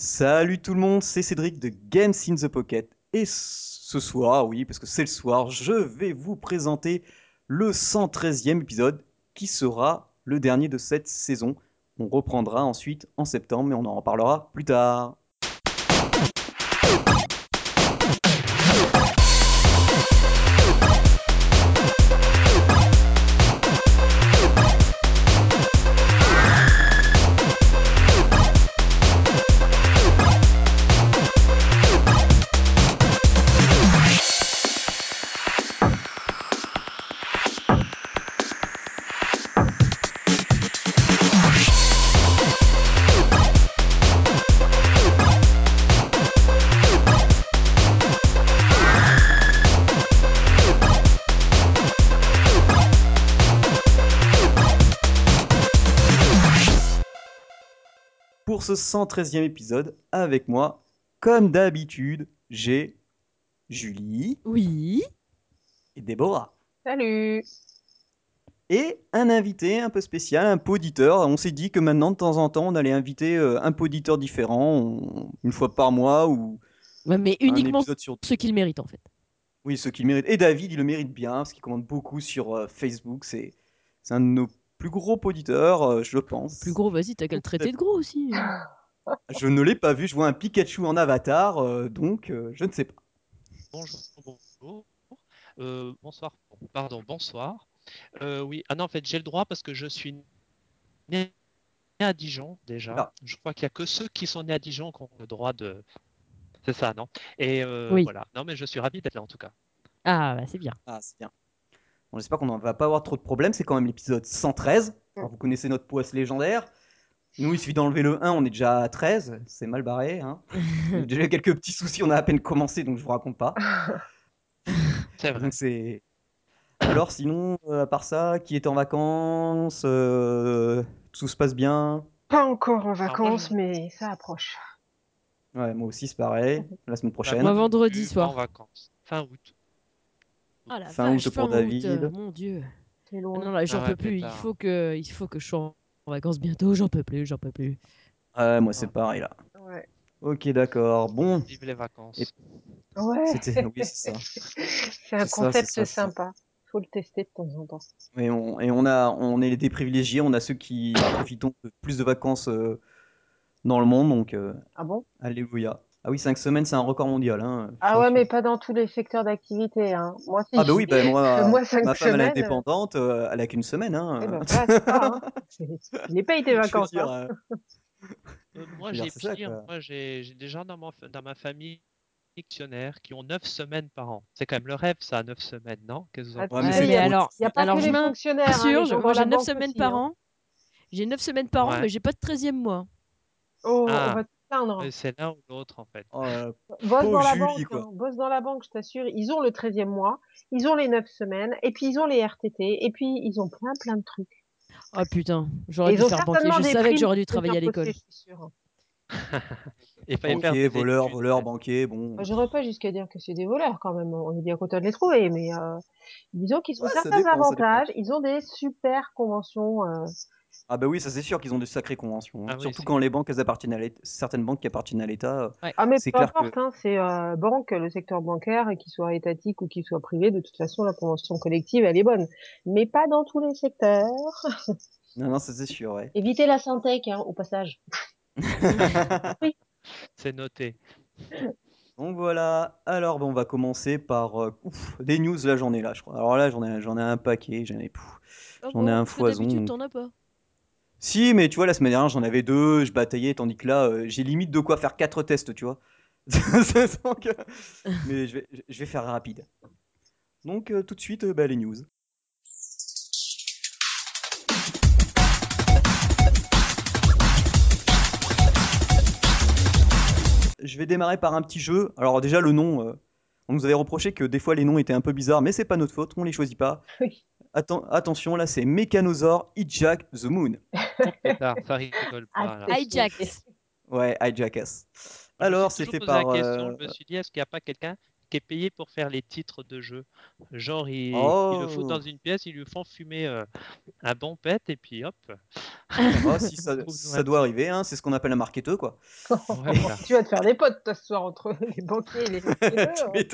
Salut tout le monde, c'est Cédric de Games in the Pocket. Et ce soir, oui, parce que c'est le soir, je vais vous présenter le 113e épisode qui sera le dernier de cette saison. On reprendra ensuite en septembre, mais on en reparlera plus tard. 113e épisode, avec moi, comme d'habitude, j'ai Julie Oui. et Déborah. Salut Et un invité un peu spécial, un poditeur. On s'est dit que maintenant, de temps en temps, on allait inviter euh, un poditeur différent, on- une fois par mois, ou Ouais, mais un uniquement sur... ceux qui le méritent en fait. Oui, ceux qui le méritent. Et David, il le mérite bien, parce qu'il commande beaucoup sur euh, Facebook. C'est c'est un de nos plus gros poditeurs, euh, je pense. Plus gros, vas-y, t'as qu'à le traiter de gros aussi. Je ne l'ai pas vu, je vois un Pikachu en avatar, euh, donc euh, je ne sais pas. Bonjour, bonjour. Euh, bonsoir, pardon, bonsoir. Euh, oui, ah non, en fait, j'ai le droit parce que je suis né à Dijon déjà. Ah. Je crois qu'il n'y a que ceux qui sont nés à Dijon qui ont le droit de. C'est ça, non? Et euh, Oui. voilà. Non, mais je suis ravi d'être là en tout cas. Ah, bah, c'est bien. Ah, c'est bien. Bon, J'espère qu'on ne va pas avoir trop de problèmes. C'est quand même l'épisode 113. Alors, vous connaissez notre poisse légendaire. Nous, il suffit d'enlever le 1, on est déjà à 13. C'est mal barré. Hein. Déjà quelques petits soucis, on a à peine commencé, donc je vous raconte pas. C'est vrai. Donc c'est. Alors, sinon, euh, à part ça, qui est en vacances euh, Tout se passe bien? Pas encore en vacances, mais ça approche. Ouais, moi aussi, c'est pareil. La semaine prochaine. Moi, vendredi soir. En vacances. Fin août. Ah la Fin vache, août pour fin août, David. euh, mon dieu. C'est Ah loin. non, là, j'en Ah peux ouais, plus. Il faut que, il faut que je sois en vacances bientôt. J'en peux plus, j'en peux plus. Ouais, moi, c'est pareil là. Ouais. Ok, d'accord. Bon, Vive les vacances. Ouais. c'était. Oui, c'est ça. C'est un C'est concept c'est ça, c'est ça. sympa. Faut le tester de temps en temps. Et on, et on a, on est des privilégiés, on a ceux qui profitons de plus de vacances euh, dans le monde, donc euh, Ah bon? alléluia. Ah oui, 5 semaines, c'est un record mondial. Hein, Ah je ouais, mais pas dans tous les secteurs d'activité. Hein. Moi, si. Ah bah oui, bah moi, Moi, cinq ma femme, elle est semaines, indépendante, euh, elle a qu'une semaine. Hein. Eh ben, voilà, ça. Hein. Il n'est pas été Je vacances. dire, hein. euh, Euh, moi, Je j'ai pire. Moi, j'ai des gens dans, mon- dans ma famille dictionnaire qui ont 9 semaines par an. C'est quand même le rêve, ça, 9 semaines, non? Qu'est-ce que vous en c'est il alors, n'y a pas alors que je les fonctionnaires. hein, Sûr, je- gens moi j'ai la 9 banque semaines aussi, par hein. an. J'ai 9 semaines par an, Ouais. mais j'ai pas de 13e mois. Oh, Ah. on va Euh, C'est l'un ou l'autre, en fait. oh là là. Bosse Pauvre dans la Julie, banque, quoi. hein. bosse dans la banque, je t'assure. Ils ont le 13e mois, ils ont les 9 semaines, et puis ils ont les RTT, et puis ils ont plein plein de trucs. Oh putain, Et j'aurais dû ils ont faire banquier. certainement Je des savais que primes j'aurais dû travailler à l'école. bosser, je suis sûre. Il fallait faire Banquier, des voleur, études, voleur, banquier, bon. Moi, J'irais pas jusqu'à dire que c'est des voleurs quand même. On est bien content de les trouver, mais euh, disons qu'ils ont Ouais, ça certains dépend, ça dépend. avantages. Ils ont des super conventions. euh, Ah bah oui, ça c'est sûr qu'ils ont de sacrées conventions. hein. Ah oui, Surtout c'est quand les banques elles appartiennent à l'État, certaines banques qui appartiennent à l'État. euh, Ah mais C'est peu clair que- importe, hein, c'est euh, banque, le secteur bancaire, qu'il soit étatique ou qu'il soit privé, de toute façon la convention collective elle est bonne, mais pas dans tous les secteurs. Non, non, ça c'est sûr, ouais. Évitez la syntec hein, au passage. C'est noté. Donc voilà, alors bon, on va commencer par euh, ouf, des news, là j'en ai là, je crois. Alors là j'en ai, j'en ai un paquet, j'en ai, pouf. Ah J'en ai un parce que foison, D'habitude, t'en as pas. Si, mais tu vois, la semaine dernière j'en avais deux, je bataillais, tandis que là euh, j'ai limite de quoi faire quatre tests, tu vois. Mais je vais, je vais faire rapide. Donc euh, tout de suite, euh, bah, les news. Je vais démarrer par un petit jeu. Alors déjà le nom, euh, on nous avait reproché que des fois les noms étaient un peu bizarres, mais c'est pas notre faute, on les choisit pas. Oui. Atten- attention, là c'est Mechanosaur Hijack the Moon. Pétard, ça rigole Ah, pas. Hijack. Ouais, Hijack us. Je me Alors c'est fait par. question, euh, je me suis dit, est-ce qu'il n'y a pas quelqu'un qui est payé pour faire les titres de jeu. Genre, ils, ils le Oh. foutent dans une pièce, ils lui font fumer euh, un bon pet et puis hop. Oh, si ça, doit arriver, hein, c'est ce qu'on appelle un marketeur, quoi. Ouais, voilà. Tu vas te faire des potes, toi, ce soir, entre les banquiers et les.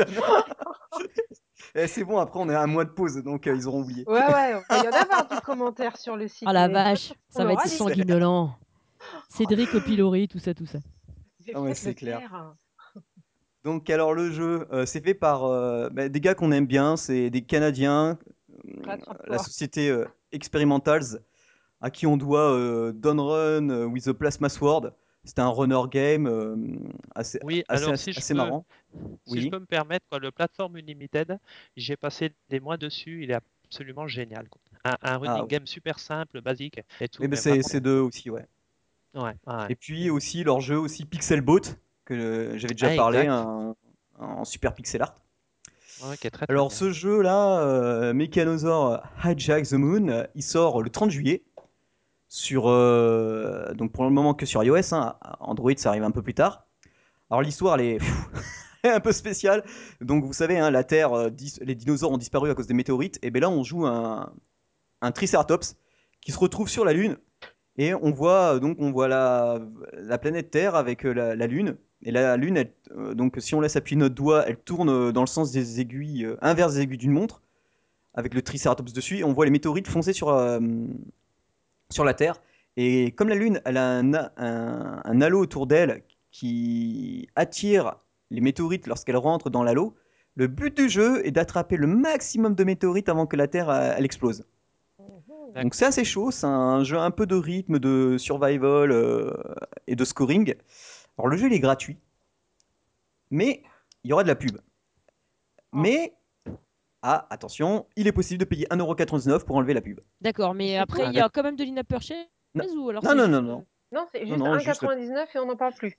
Eh, c'est bon, après on est à un mois de pause, donc euh, ils auront oublié. Ouais, ouais, il y en avoir du commentaire sur le site. Oh la vache, on ça va être sanguinolent. Cédric au pilori, tout ça, tout ça. Ah ouais, c'est clair. Donc alors le jeu, euh, c'est fait par euh, bah, des gars qu'on aime bien, c'est des Canadiens, euh, la société euh, Experimentals, à qui on doit euh, Dawn Run euh, with the Plasma Sword. C'était un runner game euh, assez, Oui, assez, alors si je assez peux, marrant. si je peux me permettre, quoi, le plateforme Unlimited, j'ai passé des mois dessus, il est absolument génial. quoi. Un, un running Ah, ouais. game super simple, basique et tout. Mais mais c'est vraiment, deux aussi, ouais. ouais, ouais. Et puis aussi leur jeu aussi Pixel Boat, que j'avais déjà Ah, parlé, exact. un- en super pixel art. Ouais, qui est très, très Alors bien. ce jeu-là, euh, Mechanosaur Hijack the Moon, euh, il sort le 30 juillet sur euh, donc pour le moment que sur iOS. hein. Android, ça arrive un peu plus tard. Alors l'histoire, elle est pfiou, elle est un peu spéciale. Donc vous savez, hein, la Terre, euh, dis- les dinosaures ont disparu à cause des météorites. Et bien là, on joue un, un Triceratops qui se retrouve sur la Lune. Et on voit donc on voit la, la planète Terre avec euh, la, la Lune. Et la Lune, elle, euh, donc si on laisse appuyer notre doigt, elle tourne euh, dans le sens des aiguilles, euh, inverse des aiguilles d'une montre, avec le Triceratops dessus. Et on voit les météorites foncer sur, sur la Terre. Et comme la Lune, elle a un, a- un, un halo autour d'elle qui attire les météorites lorsqu'elles rentrent dans l'halo, le but du jeu est d'attraper le maximum de météorites avant que la Terre elle explose. Donc c'est assez chaud, c'est un jeu un peu de rythme, de survival euh, et de scoring. Alors le jeu il est gratuit, mais il y aura de la pub. Mais, ah attention, il est possible de payer 1,99€ pour enlever la pub. D'accord, mais après, il y a quand même de l'in-app purchase Non. ou alors Non, non, non, non. Non, c'est juste non, juste- 1,99 et on n'en parle plus.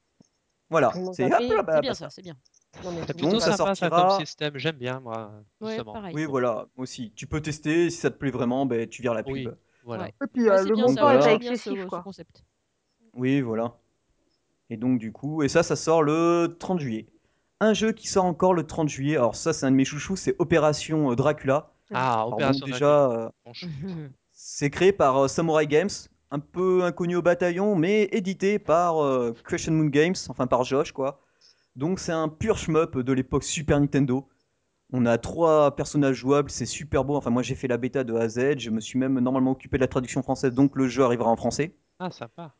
Voilà, c'est bah, bien bah, ça, c'est bien. Monde ça va- sympa ça sortira- comme système, j'aime bien moi. Ouais, justement. pareil. Oui, voilà, moi aussi. Tu peux tester, si ça te plaît vraiment, ben, tu vires la pub. Oui. Voilà. Et puis Ouais, euh, c'est le bien montant ça, voilà. est pas excessif, ce, ce quoi. concept. Oui, voilà. Et donc, du coup, et ça, ça sort le 30 juillet. Un jeu qui sort encore le 30 juillet, alors ça, c'est un de mes chouchous, c'est Opération euh, Dracula. Ah, Alors, Opération déjà, euh, c'est créé par euh, Samurai Games, un peu inconnu au bataillon, mais édité par euh, Crescent Moon Games, enfin par Josh, quoi. Donc, c'est un pur shmup de l'époque Super Nintendo. On a trois personnages jouables, c'est super beau. Enfin, moi, j'ai fait la bêta de A à Z, je me suis même normalement occupé de la traduction française, donc le jeu arrivera en français. Ah, sympa.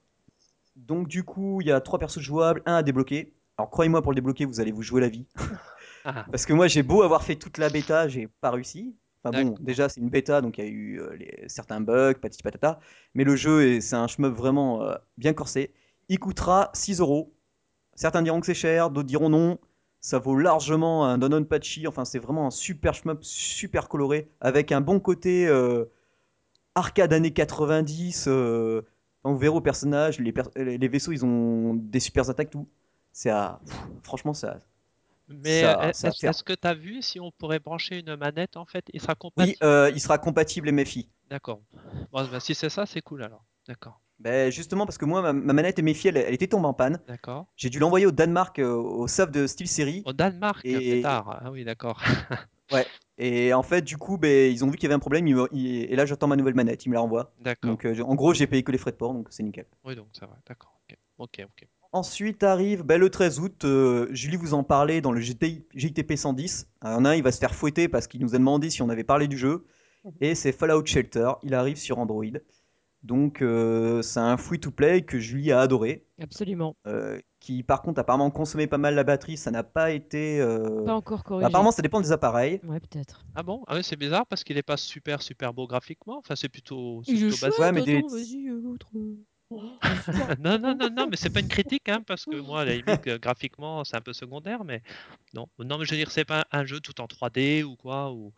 Donc du coup, il y a trois persos jouables, un à débloquer. Alors croyez-moi, pour le débloquer, vous allez vous jouer la vie. Ah, Parce que moi, j'ai beau avoir fait toute la bêta, j'ai pas réussi. Enfin bon, déjà, c'est une bêta, donc il y a eu euh, les- certains bugs, patati patata. Mais le jeu, est- c'est un shmup vraiment euh, bien corsé. Il coûtera 6 euros. Certains diront que c'est cher, d'autres diront non. Ça vaut largement un Donon Patchy. Enfin, c'est vraiment un super shmup, super coloré, avec un bon côté euh, arcade années 90. Euh, vous verrez au personnage, les, vaisseaux, ils ont des super attaques, tout. C'est à... franchement, ça... Mais euh, est-ce que tu as vu si on pourrait brancher une manette en fait Il sera Oui, compatible euh, il sera compatible MFI. D'accord. Bon, bah, si c'est ça, c'est cool alors. D'accord. Ben, justement, parce que moi, ma, ma manette MFI, elle, elle était tombée en panne. D'accord. J'ai dû l'envoyer au Danemark, euh, au SAF de Steel Series. Au Danemark, Et- pétard. Ah oui, d'accord. Et en fait, du coup, ben, ils ont vu qu'il y avait un problème. ils me- ils- et là, j'attends ma nouvelle manette. Ils me la renvoient. D'accord. Donc, euh, en gros, j'ai payé que les frais de port, donc c'est nickel. Oui, donc ça va. D'accord. Ok. Ok. ok. Ensuite arrive ben, le 13 août, euh, Julie vous en parlait dans le GT JTP 110. Il y en a un, il va se faire fouetter parce qu'il nous a demandé si on avait parlé du jeu. Et c'est Fallout Shelter, il arrive sur Android. Donc euh, c'est un free-to-play que Julie a adoré. Absolument. euh, qui par contre apparemment consommait pas mal la batterie, ça n'a pas été... euh, Pas encore bah, corrigé. apparemment ça dépend des appareils. Ouais, peut-être. Ah bon? Ah oui, c'est bizarre parce qu'il est pas super super beau graphiquement. Enfin, c'est plutôt, c'est Il est plutôt chouette, basique. Ouais, mais des- attends, vas-y, euh, l'autre. euh. non, non, non, non, mais c'est pas une critique, hein, parce que moi, à la limite, euh, graphiquement, c'est un peu secondaire, mais non, non, mais je veux dire, c'est pas un jeu tout en 3D ou quoi, ou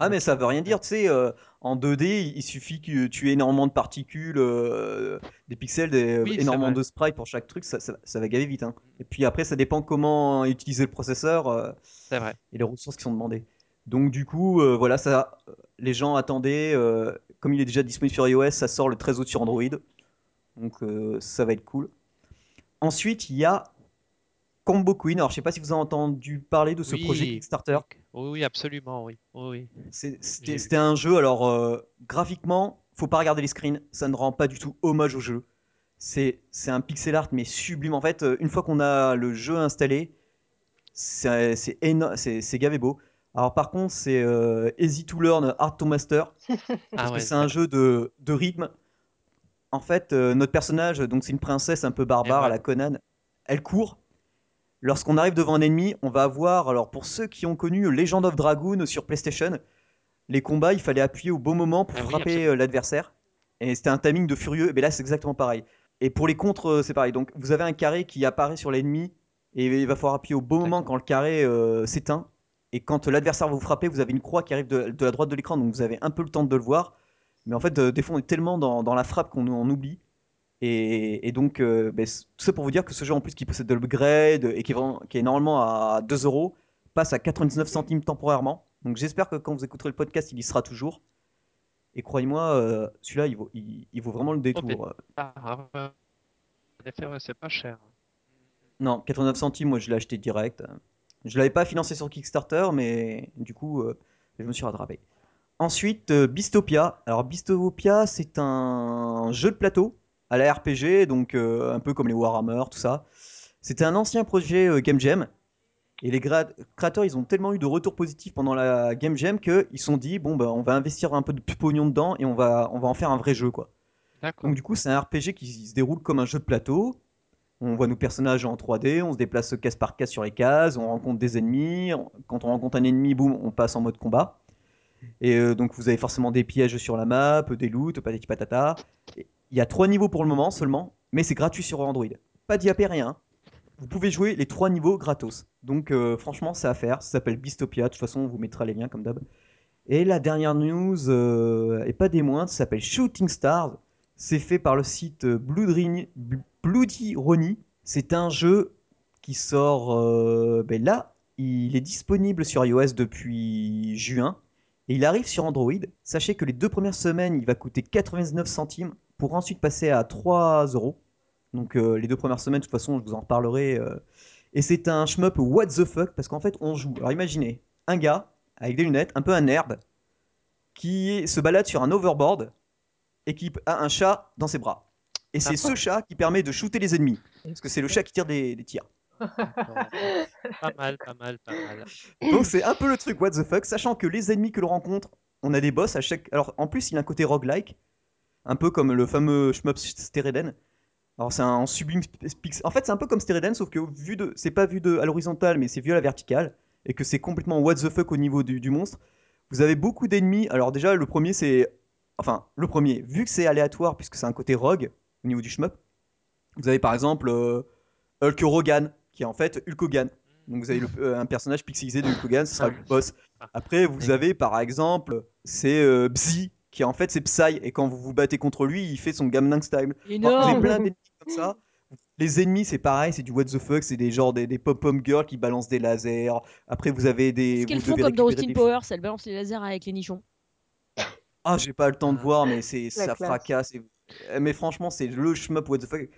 Ah mais ça veut rien dire, tu sais, euh, en 2D il suffit que tu aies énormément de particules, euh, des pixels, des, Oui, c'est énormément vrai. de sprites pour chaque truc, ça, ça- ça va gaver vite. hein. Et puis après ça dépend comment utiliser le processeur euh, c'est vrai. et les ressources qui sont demandées. Donc du coup, euh, voilà, ça, les gens attendaient, euh, comme il est déjà disponible sur iOS, ça sort le 13 août sur Android. Donc euh, ça va être cool. Ensuite, il y a Combo Queen. Alors, je sais pas si vous avez entendu parler de ce Oui, projet Kickstarter. Oui, oui, absolument, oui. Oui, C'était un jeu, alors euh, graphiquement, faut pas regarder les screens, ça ne rend pas du tout hommage au jeu. C'est c'est un pixel art mais sublime. En fait, euh, une fois qu'on a le jeu installé, c'est c'est éno- c'est gavé beau. Alors par contre, c'est euh, easy to learn, hard to master, parce Ah que ouais, c'est un jeu de, de rythme. En fait, euh, notre personnage, donc c'est une princesse un peu barbare Et à la Conan, elle court. Lorsqu'on arrive devant un ennemi, on va avoir, alors pour ceux qui ont connu Legend of Dragoon sur PlayStation, les combats, il fallait appuyer au bon moment pour Ah oui, frapper euh, l'adversaire. Et c'était un timing de furieux. Mais là, c'est exactement pareil. Et pour les contres, euh, c'est pareil. Donc, vous avez un carré qui apparaît sur l'ennemi. Et il va falloir appuyer au bon moment quand le carré euh, s'éteint. Et quand l'adversaire va vous frapper, vous avez une croix qui arrive de, de la droite de l'écran. Donc, vous avez un peu le temps de le voir. Mais en fait, euh, des fois, on est tellement dans, dans la frappe qu'on en oublie. Et, et donc, euh, ben, tout ça pour vous dire que ce jeu, en plus, qui possède de l'upgrade et qui est, vraiment- qui est normalement à 2 euros, passe à 99 centimes temporairement. Donc, j'espère que quand vous écouterez le podcast, il y sera toujours. Et croyez-moi, euh, celui-là, il vaut, il, il vaut vraiment le détour. Ah, c'est pas cher. Non, 89 centimes, moi, je l'ai acheté direct. Je l'avais pas financé sur Kickstarter, mais du coup, euh, je me suis rattrapé. Ensuite, Bistopia. Alors, Bistopia, c'est un jeu de plateau à la RPG, donc euh, un peu comme les Warhammer, tout ça. C'était un ancien projet euh, Game Jam. Et les créateurs, ils ont tellement eu de retours positifs pendant la Game Jam qu'ils se sont dit, bon, bah, on va investir un peu de pognon dedans et on va, on va en faire un vrai jeu, quoi. Donc, du coup, c'est un RPG qui se déroule comme un jeu de plateau. On voit nos personnages en 3D, on se déplace case par case sur les cases, on rencontre des ennemis. Quand on rencontre un ennemi, boum, on passe en mode combat. Et euh, donc vous avez forcément des pièges sur la map, des loots, patati patata. Et Il y a trois niveaux pour le moment seulement, mais c'est gratuit sur Android. Pas d'IAP, rien. Vous pouvez jouer les trois niveaux gratos. Donc euh, franchement, c'est à faire. Ça s'appelle Bistopia. De toute façon, on vous mettra les liens comme d'hab. Et la dernière news, euh, et pas des moindres, ça s'appelle Shooting Stars. C'est fait par le site Bloody, Bloody Ronnie. C'est un jeu qui sort euh, ben là. Il est disponible sur iOS depuis juin. Et il arrive sur Android. Sachez que les deux premières semaines, il va coûter 99 centimes pour ensuite passer à 3 euros. Donc euh, les deux premières semaines, de toute façon, je vous en reparlerai. euh. Et c'est un shmup what the fuck parce qu'en fait, on joue. Alors imaginez un gars avec des lunettes, un peu un nerd, qui se balade sur un overboard et qui a un chat dans ses bras. Et c'est ce chat qui permet de shooter les ennemis. Parce que c'est le chat qui tire des, des tirs. Pas mal, pas mal, pas mal. Donc c'est un peu le truc what the fuck, sachant que les ennemis que l'on rencontre, on a des boss à chaque. Alors en plus, il a un côté roguelike, un peu comme le fameux shmup Stereden. Alors c'est un sublime pixel. En fait, c'est un peu comme Stereden, sauf que vu de, c'est pas vu de à l'horizontale, mais c'est vu à la verticale, et que c'est complètement what the fuck au niveau du, du monstre. Vous avez beaucoup d'ennemis. Alors déjà, le premier c'est, enfin le premier, vu que c'est aléatoire puisque c'est un côté rogue au niveau du shmup. Vous avez par exemple euh, Hulk Hogan, qui est en fait Hulk Hogan. Donc vous avez le- euh, un personnage pixelisé de Hulk Hogan, ce sera le boss. Après, vous avez par exemple, c'est euh, Bzi, qui en fait c'est Psy, et quand vous vous battez contre lui, il fait son Gamnang style. Enfin, vous avez Énorme plein d'ennemis comme ça. Les ennemis, c'est pareil, c'est du what the fuck, c'est des genres des, des pom-pom girls qui balancent des lasers. Après, vous avez des. Ce qu'elles font comme dans Austin des- Powers, elles balancent les lasers avec les nichons. Ah, j'ai pas le temps de Ah. voir, mais c'est ça classe. fracasse. et- Mais franchement, c'est le shmup what the fuck.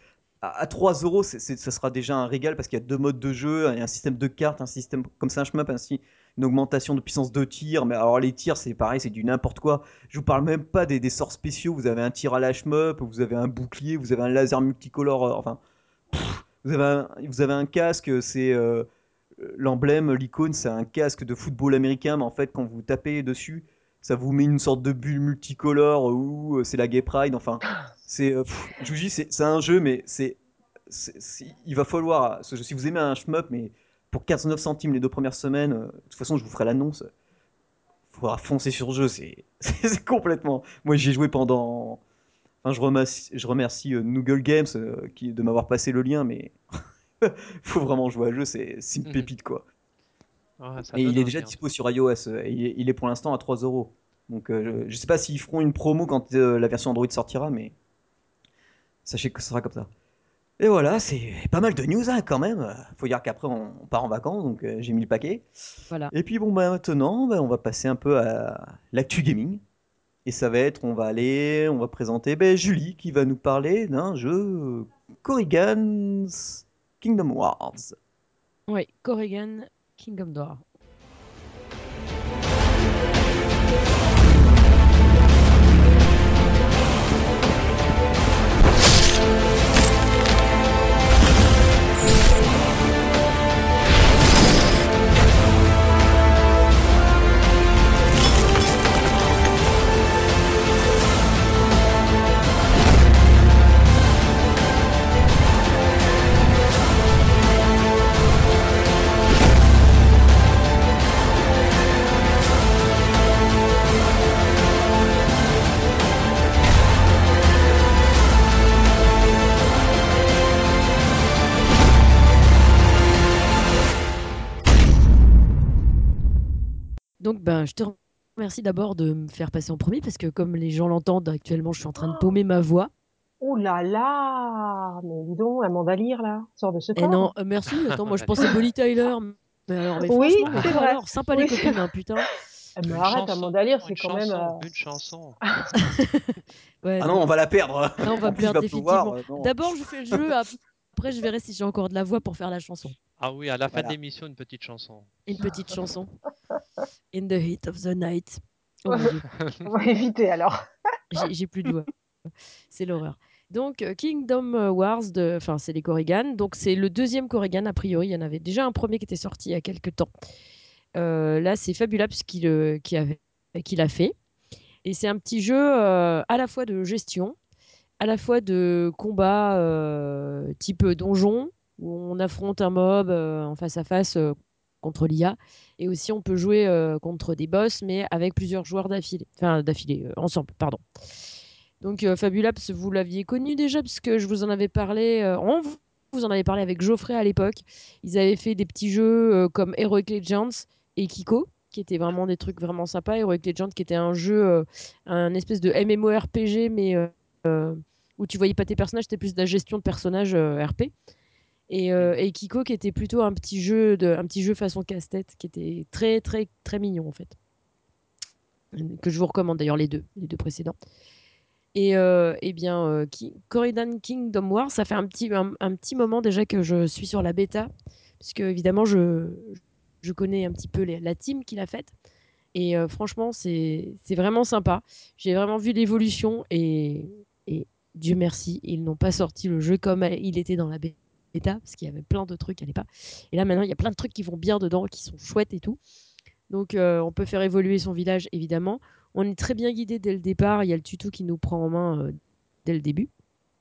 À, à 3 euros, ça sera déjà un régal parce qu'il y a deux modes de jeu, il y a un système de cartes, un système comme c'est un shmup, ainsi une augmentation de puissance de tir. Mais alors les tirs, c'est pareil, c'est du n'importe quoi. Je vous parle même pas des, sorts spéciaux. Vous avez un tir à la shmup, vous avez un bouclier, vous avez un laser multicolore. euh, enfin, vous avez un, vous avez un casque, c'est euh, l'emblème, l'icône, c'est un casque de football américain, mais en fait, quand vous tapez dessus, ça vous met une sorte de bulle multicolore où euh, c'est la Gay Pride. Enfin, c'est, je vous dis, c'est un jeu, mais c'est, il va falloir, si vous aimez un shmup, mais pour 15,9 centimes les deux premières semaines, euh, de toute façon, je vous ferai l'annonce. Il faudra foncer sur le jeu, c'est complètement. Moi, j'y ai joué pendant. Enfin, je remercie, je remercie euh, Noogle Games euh, qui, de m'avoir passé le lien, mais faut vraiment jouer à jeu, c'est une Mhm. pépite quoi. Ouais, Et il est déjà en dispo sur iOS. et il, est, il est pour l'instant à 3 euros. Donc euh, je, je sais pas s'ils feront une promo quand la version Android sortira, mais sachez que ce sera comme ça. Et voilà, c'est pas mal de news hein, quand même. Faut dire qu'après on, part en vacances, donc euh, j'ai mis le paquet. Voilà. Et puis bon bah maintenant, bah, on va passer un peu à l'actu gaming. Et ça va être, on va aller, on va présenter ben, Julie qui va nous parler d'un jeu Korrigan's Kingdom Wars. Ouais, Corrigan, Kingdom Door. Donc, ben, je te remercie d'abord de me faire passer en premier parce que, comme les gens l'entendent actuellement, je suis en train de paumer ma voix. Oh là là Mais dis donc, Amanda Lear, là, sort de ce Et corps. non, euh, merci. Attends, moi je pensais Bonnie Tyler. Mais alors, mais Oui, mais c'est vrai. alors, sympa Oui, les copines, hein, putain. Eh, mais Une arrête, chanson, Amanda Lear, c'est quand même... chanson, euh, Une chanson. Ouais, Ah non. non, on va la perdre. Là, on va perdre définitivement. euh, non. D'abord, je fais le jeu. ap- Après, je verrai si j'ai encore de la voix pour faire la chanson. Ah oui, à la fin Voilà. de l'émission, une petite chanson. Une petite chanson. In the heat of the night. Oh mon dieu, On va éviter, alors. j'ai j'ai plus de voix. C'est l'horreur. Donc, euh, Kingdom Wars, de... enfin, c'est les Corrigan. Donc, c'est le deuxième Corrigan, a priori. Il y en avait déjà un premier qui était sorti il y a quelques temps. Euh, là, c'est Fabulabs qui, le... qui, avait... qui l'a fait. Et c'est un petit jeu euh, à la fois de gestion, à la fois de combat euh, type donjon, où on affronte un mob euh, en face à face euh, contre l'IA. Et aussi, on peut jouer euh, contre des boss, mais avec plusieurs joueurs d'affilée. Enfin, d'affilée, ensemble, pardon. Donc, Fabulabs, vous l'aviez connu déjà, puisque je vous en avais parlé. on vous en avait parlé avec Geoffrey à l'époque. Ils avaient fait des petits jeux comme Heroic Legends et Kiko, qui étaient vraiment des trucs vraiment sympas. Heroic Legends, qui était un jeu, un espèce de MMORPG, mais où tu voyais pas tes personnages, c'était plus de la gestion de personnages RP. Et, euh, et Kiko, qui était plutôt un petit jeu, de, un petit jeu façon casse-tête, qui était très, très, très mignon en fait. Que je vous recommande d'ailleurs les deux, les deux précédents. Et euh, eh bien, euh, Ki- Corridan Kingdom War, ça fait un petit, un, un petit moment déjà que je suis sur la bêta, puisque évidemment, je, je connais un petit peu les- la team qui l'a faite. Et euh, franchement, c'est c'est vraiment sympa. J'ai vraiment vu l'évolution et, et Dieu merci, ils n'ont pas sorti le jeu comme il était dans la bêta, parce qu'il y avait plein de trucs qui n'allaient pas. Et là, maintenant, il y a plein de trucs qui vont bien dedans, qui sont chouettes et tout. Donc, euh, on peut faire évoluer son village, évidemment. On est très bien guidé dès le départ. Il y a le tuto qui nous prend en main euh, dès le début.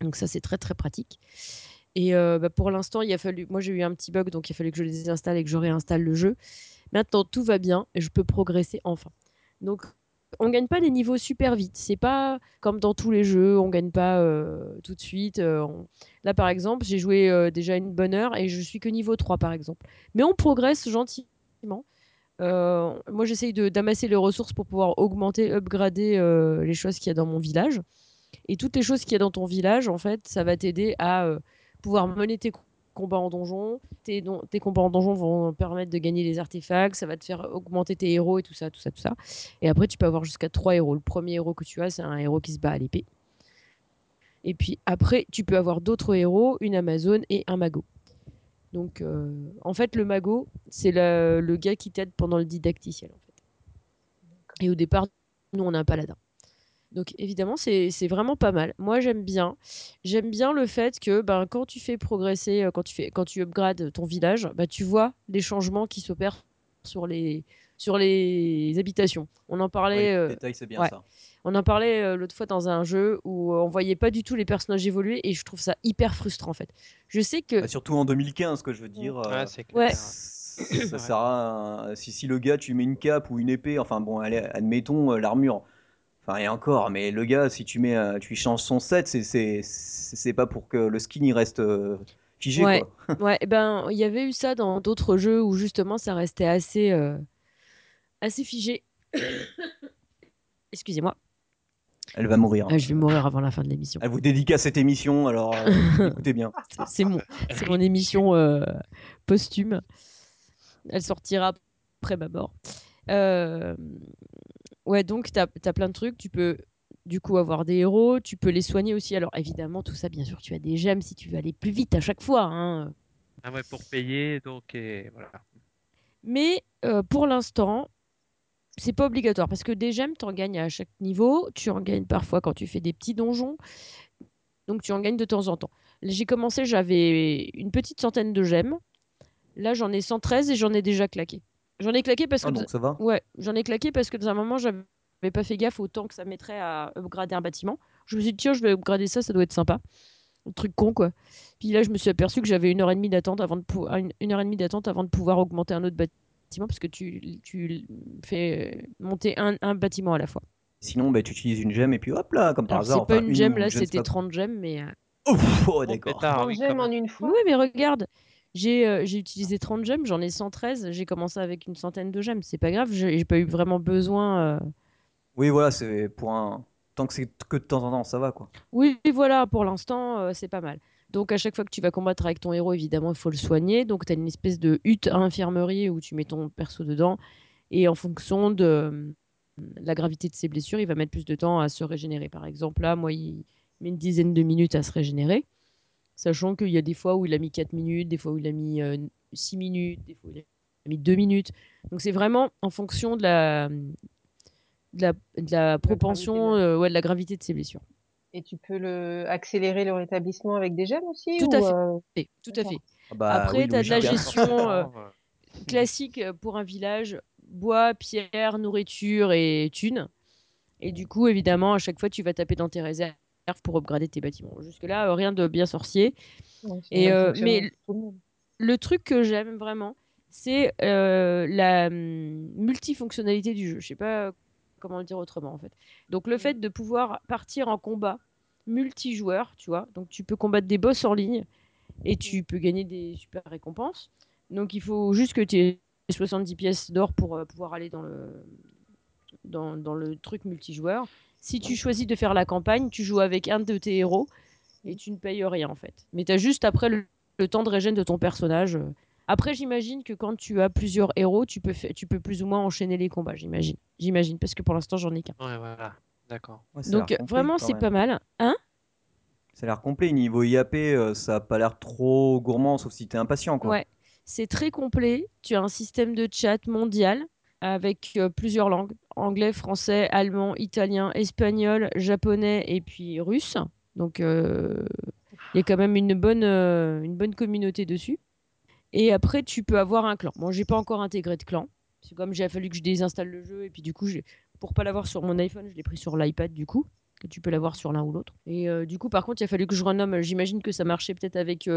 Donc, ça, c'est très, très pratique. Et euh, bah, pour l'instant, il a fallu. Moi, j'ai eu un petit bug, donc il a fallu que je désinstalle et que je réinstalle le jeu. Maintenant, tout va bien et je peux progresser enfin. Donc, on gagne pas des niveaux super vite. C'est pas comme dans tous les jeux, on gagne pas euh, tout de suite. euh, Là, par exemple, j'ai joué euh, déjà une bonne heure et je suis que niveau 3, par exemple. Mais on progresse gentiment. Moi, j'essaye d'amasser les ressources pour pouvoir augmenter, upgrader les choses qu'il y a dans mon village. Et toutes les choses qu'il y a dans ton village, en fait, ça va t'aider à pouvoir mener tes combats en donjon. Tes, combats en donjon vont permettre de gagner les artefacts, ça va te faire augmenter tes héros et tout ça, tout ça, tout ça. Et après, tu peux avoir jusqu'à trois héros. Le premier héros que tu as, c'est un héros qui se bat à l'épée. Et puis après, tu peux avoir d'autres héros, une Amazone et un mago. Donc, euh, en fait, le mago, c'est le gars qui t'aide pendant le didacticiel. Et au départ, nous, on a un paladin. Donc, évidemment, c'est c'est vraiment pas mal. Moi, j'aime bien. J'aime bien le fait que ben, quand tu fais progresser, euh, quand tu, fais, quand tu upgrades ton village, bah, tu vois les changements qui s'opèrent sur les, sur les habitations. On en parlait. euh, détail, c'est bien ouais. ça. on en parlait euh, l'autre fois dans un jeu où euh, on voyait pas du tout les personnages évoluer et je trouve ça hyper frustrant en fait. Je sais que Bah, surtout en 2015, que je veux dire. euh, Ouais, c'est Ouais. clair. ça sert à un- si, si le gars tu mets une cape ou une épée enfin bon allez, admettons euh, l'armure enfin et encore mais le gars si tu mets euh, tu changes son set c'est pas pour que le skin il reste euh, figé Ouais. quoi ouais, eh ben il y avait eu ça dans d'autres jeux où justement ça restait assez euh, assez figé. Excusez-moi, elle va mourir Ah, je vais mourir avant la fin de l'émission. elle vous dédicace cette émission alors euh, écoutez bien C'est- mon, mon émission euh, posthume. Elle sortira après ma mort. Euh, Ouais, donc tu as, plein de trucs. Tu peux du coup avoir des héros, tu peux les soigner aussi. Alors évidemment, tout ça, bien sûr, tu as des gemmes si tu veux aller plus vite à chaque fois. hein. Ah ouais, pour payer, donc et voilà. Mais euh, pour l'instant, c'est pas obligatoire parce que des gemmes, tu en gagnes à chaque niveau. Tu en gagnes parfois quand tu fais des petits donjons. Donc tu en gagnes de temps en temps. J'ai commencé, j'avais une petite centaine de gemmes. Là, j'en ai 113 et j'en ai déjà claqué. J'en ai claqué parce que Ah, donc ça va? ouais, j'en ai claqué parce que dans un moment, j'avais pas fait gaffe au temps que ça mettrait à upgrader un bâtiment. Je me suis dit tiens, je vais upgrader ça, ça doit être sympa. Un truc con quoi. Puis là, je me suis aperçu que j'avais une heure et demie d'attente avant de pou- une, une heure et demie d'attente avant de pouvoir augmenter un autre bâtiment parce que tu, tu fais monter un, un bâtiment à la fois. Sinon, bah, tu utilises une gemme et puis hop là, comme par Alors hasard. c'est pas enfin, une gemme là, c'était pas. 30 gemmes mais euh, Ouf, oh, d'accord. pétard, On oui, gemme quand en une fois. Oui, mais regarde, j'ai euh, j'ai utilisé 30 gemmes, j'en ai 113, j'ai commencé avec une centaine de gemmes. C'est pas grave, j'ai j'ai pas eu vraiment besoin. euh. Oui, voilà, c'est pour un. Tant que c'est que de temps en temps, ça va quoi. Oui, voilà, pour l'instant, euh, c'est pas mal. Donc, à chaque fois que tu vas combattre avec ton héros, évidemment, il faut le soigner. Donc, tu as une espèce de hutte à infirmerie où tu mets ton perso dedans. Et en fonction de euh, la gravité de ses blessures, il va mettre plus de temps à se régénérer. Par exemple, là, moi, il met une dizaine de minutes à se régénérer. Sachant qu'il y a des fois où il a mis 4 minutes, des fois où il a mis euh, 6 minutes, des fois où il a mis 2 minutes. Donc c'est vraiment en fonction de la, de la, de la propension, gravité, euh, ouais, de la gravité de ses blessures. Et tu peux le accélérer le rétablissement avec des gemmes aussi Tout ou, à fait. euh, Tout à fait. Ah bah, Après, oui, tu as de la hein. gestion euh, Forcément, euh, classique pour un village bois, pierre, nourriture et thunes. Et du coup, évidemment, à chaque fois, tu vas taper dans tes réserves pour upgrader tes bâtiments. Jusque-là, euh, rien de bien sorcier. Et, euh, mais le truc que j'aime vraiment, c'est euh, la hum, multifonctionnalité du jeu. Je sais pas comment le dire autrement en fait. Donc le fait de pouvoir partir en combat multijoueur, tu vois, donc tu peux combattre des boss en ligne et tu peux gagner des super récompenses. Donc il faut juste que tu aies 70 pièces d'or pour euh, pouvoir aller dans le, dans, dans le truc multijoueur. Si tu choisis de faire la campagne, tu joues avec un de tes héros et tu ne payes rien en fait. Mais tu as juste après le, le temps de régène de ton personnage. Après, j'imagine que quand tu as plusieurs héros, tu peux, tu peux plus ou moins enchaîner les combats, j'imagine. J'imagine, parce que pour l'instant, j'en ai qu'un. Ouais, voilà. D'accord. Ouais, Donc l'air complet, vraiment, c'est pas mal. Hein? Ça a l'air complet. Niveau IAP, euh, ça a pas l'air trop gourmand, sauf si t'es impatient quoi. Ouais, c'est très complet. Tu as un système de chat mondial avec euh, plusieurs langues anglais, français, allemand, italien, espagnol, japonais et puis russe. Donc euh, il y a quand même une bonne, euh, une bonne communauté dessus. Et après, tu peux avoir un clan. Moi, j'ai pas encore intégré de clan. C'est comme j'ai fallu que je désinstalle le jeu et puis du coup, pour pas l'avoir sur mon iPhone, je l'ai pris sur l'iPad du coup. Que tu peux l'avoir sur l'un ou l'autre. Et du coup, par contre, il a fallu que je renomme. J'imagine que ça marchait peut-être avec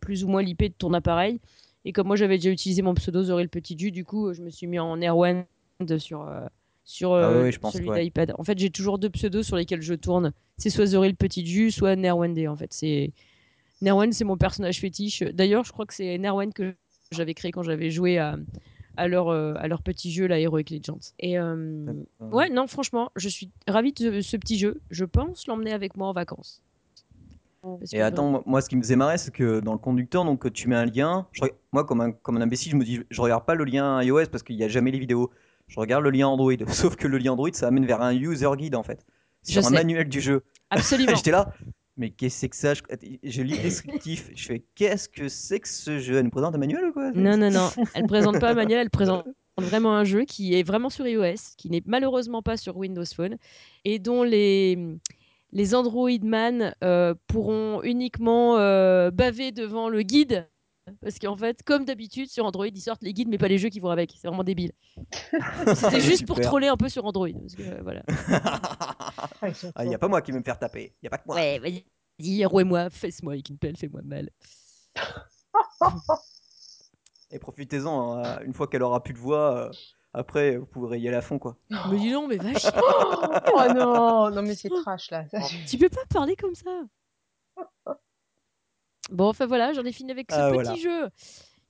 plus ou moins l'IP de ton appareil. Et comme moi, j'avais déjà utilisé mon pseudo Zoré le Petit Du, du coup, je me suis mis en Erwan sur, euh, sur Ah euh, ouais, je pense celui ouais. d'iPad. En fait, j'ai toujours deux pseudos sur lesquels je tourne. C'est soit Zoré le Petit Du, soit Nerwende. En fait, c'est Nerwan, c'est mon personnage fétiche. D'ailleurs, je crois que c'est Nerwan que j'avais créé quand j'avais joué à, à, leur, euh, à leur petit jeu, la Heroic Legends. Et euh, ouais, non, franchement, je suis ravie de ce petit jeu. Je pense l'emmener avec moi en vacances. Parce Et que attends, moi- ce qui me faisait marrer, c'est que dans le conducteur, donc tu mets un lien. je moi, comme un, comme un imbécile, je me dis, je regarde pas le lien iOS parce qu'il n'y a jamais les vidéos. Je regarde le lien Android. Sauf que le lien Android, ça amène vers un user guide en fait. Je Sur un sais. manuel du jeu. Absolument. J'étais là. Mais qu'est-ce que c'est que ça? Je, je lis le descriptif. Je fais, qu'est-ce que c'est que ce jeu? Elle nous présente un manuel ou quoi? Non, non, non. Elle présente pas un manuel, elle présente vraiment un jeu qui est vraiment sur iOS, qui n'est malheureusement pas sur Windows Phone, et dont les, les Android Man euh, pourront uniquement euh, baver devant le guide. Parce qu'en fait, comme d'habitude, sur Android, ils sortent les guides, mais pas les jeux qui vont avec. C'est vraiment débile. C'était juste pour troller un peu sur Android. Parce que, euh, voilà. Ah, Il n'y a forts. pas moi qui vais me faire taper. Il n'y a pas que moi. Ouais, vas-y, rouez-moi, une pelle, fais-moi mal. Et profitez-en. hein, Une fois qu'elle aura plus de voix, euh, après, vous pourrez y aller à fond quoi. Mais dis donc, mais va chier. Oh non, non mais c'est trash là. Ça, Tu peux pas parler comme ça. Bon, enfin voilà, j'en ai fini avec ce Ah, petit voilà. jeu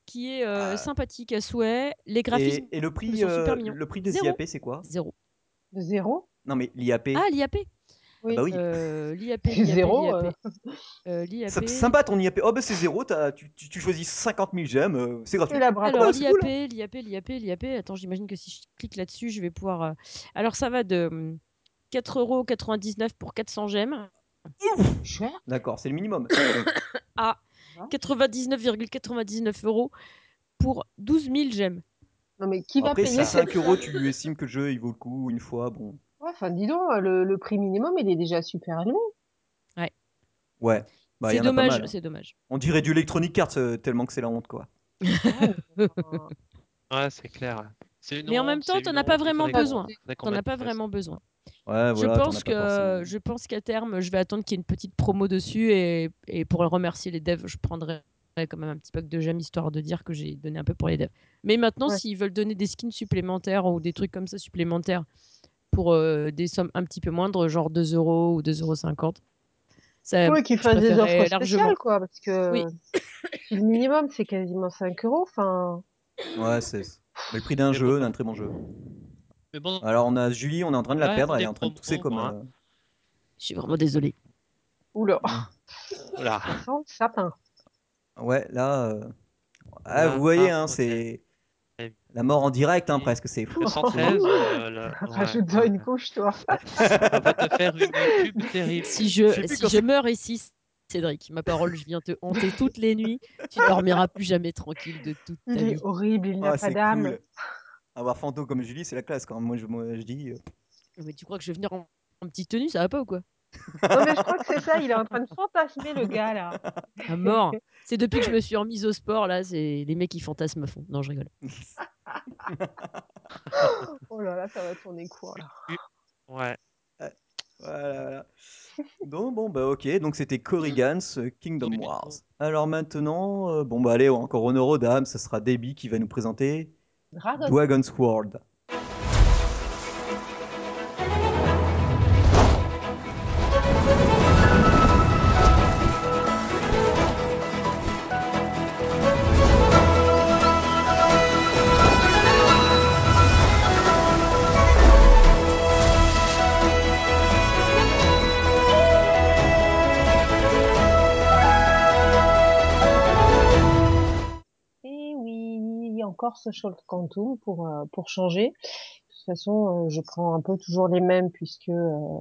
qui est euh, Ah. sympathique à souhait. Les graphismes, Et, et le prix, sont super euh, mignons. le prix de Zéro. l'IAP, c'est quoi? Zéro. de zéro? Non mais l'IAP. Ah, l'IAP Oui. bah oui. euh, L'IAP, l'IAP, Zéro, l'IAP. Euh, l'IAP. C'est sympa ton IAP. Oh bah c'est zéro. t'as- Tu, tu, tu choisis 50 000 gemmes. euh, c'est gratuit. La. Alors, c'est cool, l'IAP, l'IAP, l'IAP, l'IAP. Attends, j'imagine que si je clique là-dessus, je vais pouvoir. euh, Alors, ça va de hum, 4,99€ pour 400 gemmes Cher D'accord, c'est le minimum. à 99,99 euros pour 12 000 gemmes. Non, mais qui va Après, payer si cette 5 euros, tu estimes que le jeu il vaut le coup une fois, bon. Ouais, enfin, dis donc, le, le prix minimum, il est déjà super élevé. Ouais. Bah, y c'est en a pas dommage, mal, hein. c'est dommage. On dirait du Electronic Arts euh, tellement que c'est la honte, quoi. Ouais, enfin, Ouais, c'est clair. C'est une Mais en honte, même temps, c'est t'en une as pas honte, il vraiment faudrait qu'on- besoin. faudrait qu'on T'en as mette pas vraiment besoin. Ouais, je voilà, t'en pense as pas forcément. que je pense qu'à terme, je vais attendre qu'il y ait une petite promo dessus et, et pour remercier les devs, je prendrai quand même un petit pack de gemmes histoire de dire que j'ai donné un peu pour les devs. Mais maintenant, Ouais. s'ils veulent donner des skins supplémentaires ou des trucs comme ça supplémentaires pour euh, des sommes un petit peu moindres, genre 2 euros ou 2,50 euros, ça, ouais, qu'ils fassent des offres largement. spéciales, quoi, parce que Oui. le minimum, c'est quasiment 5 euros. Enfin, Ouais, c'est mais le prix d'un jeu, d'un très bon jeu. Mais bon, Alors, on a Julie, on est en train de la perdre, elle est en train de tousser comme. moi, euh, Je suis vraiment désolée. oula, voilà. ça sent le sapin. Ouais, là. euh, Ah, Là, vous voyez, hein, on c'est est- la mort en direct, hein, presque. C'est fou. Le 113, euh, le- ouais, Rajoute-en ouais, une couche, toi. On va te faire une pub terrible. Si Je je, sais plus si quand je c'est- meurs ici, Cédric, ma parole, je viens te hanter toutes les nuits. Tu dormiras plus jamais tranquille de toute ta Il est vie. horrible, il n'a Ah, pas c'est d'âme. cool. Avoir fantôme comme Julie, c'est la classe quand même. Moi, je, moi, je dis. euh, Mais tu crois que je vais venir en, en petite tenue, ça va pas ou quoi? Non, mais je crois que c'est ça, il est en train de fantasmer le gars, là. À mort. C'est depuis que je me suis remise au sport, là, c'est les mecs qui fantasment à fond. Non, je rigole. Oh là là, ça va tourner court, là. Ouais. Voilà, voilà. Donc, bon, bah, ok. Donc, c'était Korrigans euh, Kingdom Wars. Alors maintenant, euh, bon, bah, allez, encore honneur aux dames. Ce sera Debbie qui va nous présenter Dragon. Dragon's World. Encore Social Quantum pour, euh, pour changer. De toute façon, euh, je prends un peu toujours les mêmes puisque euh,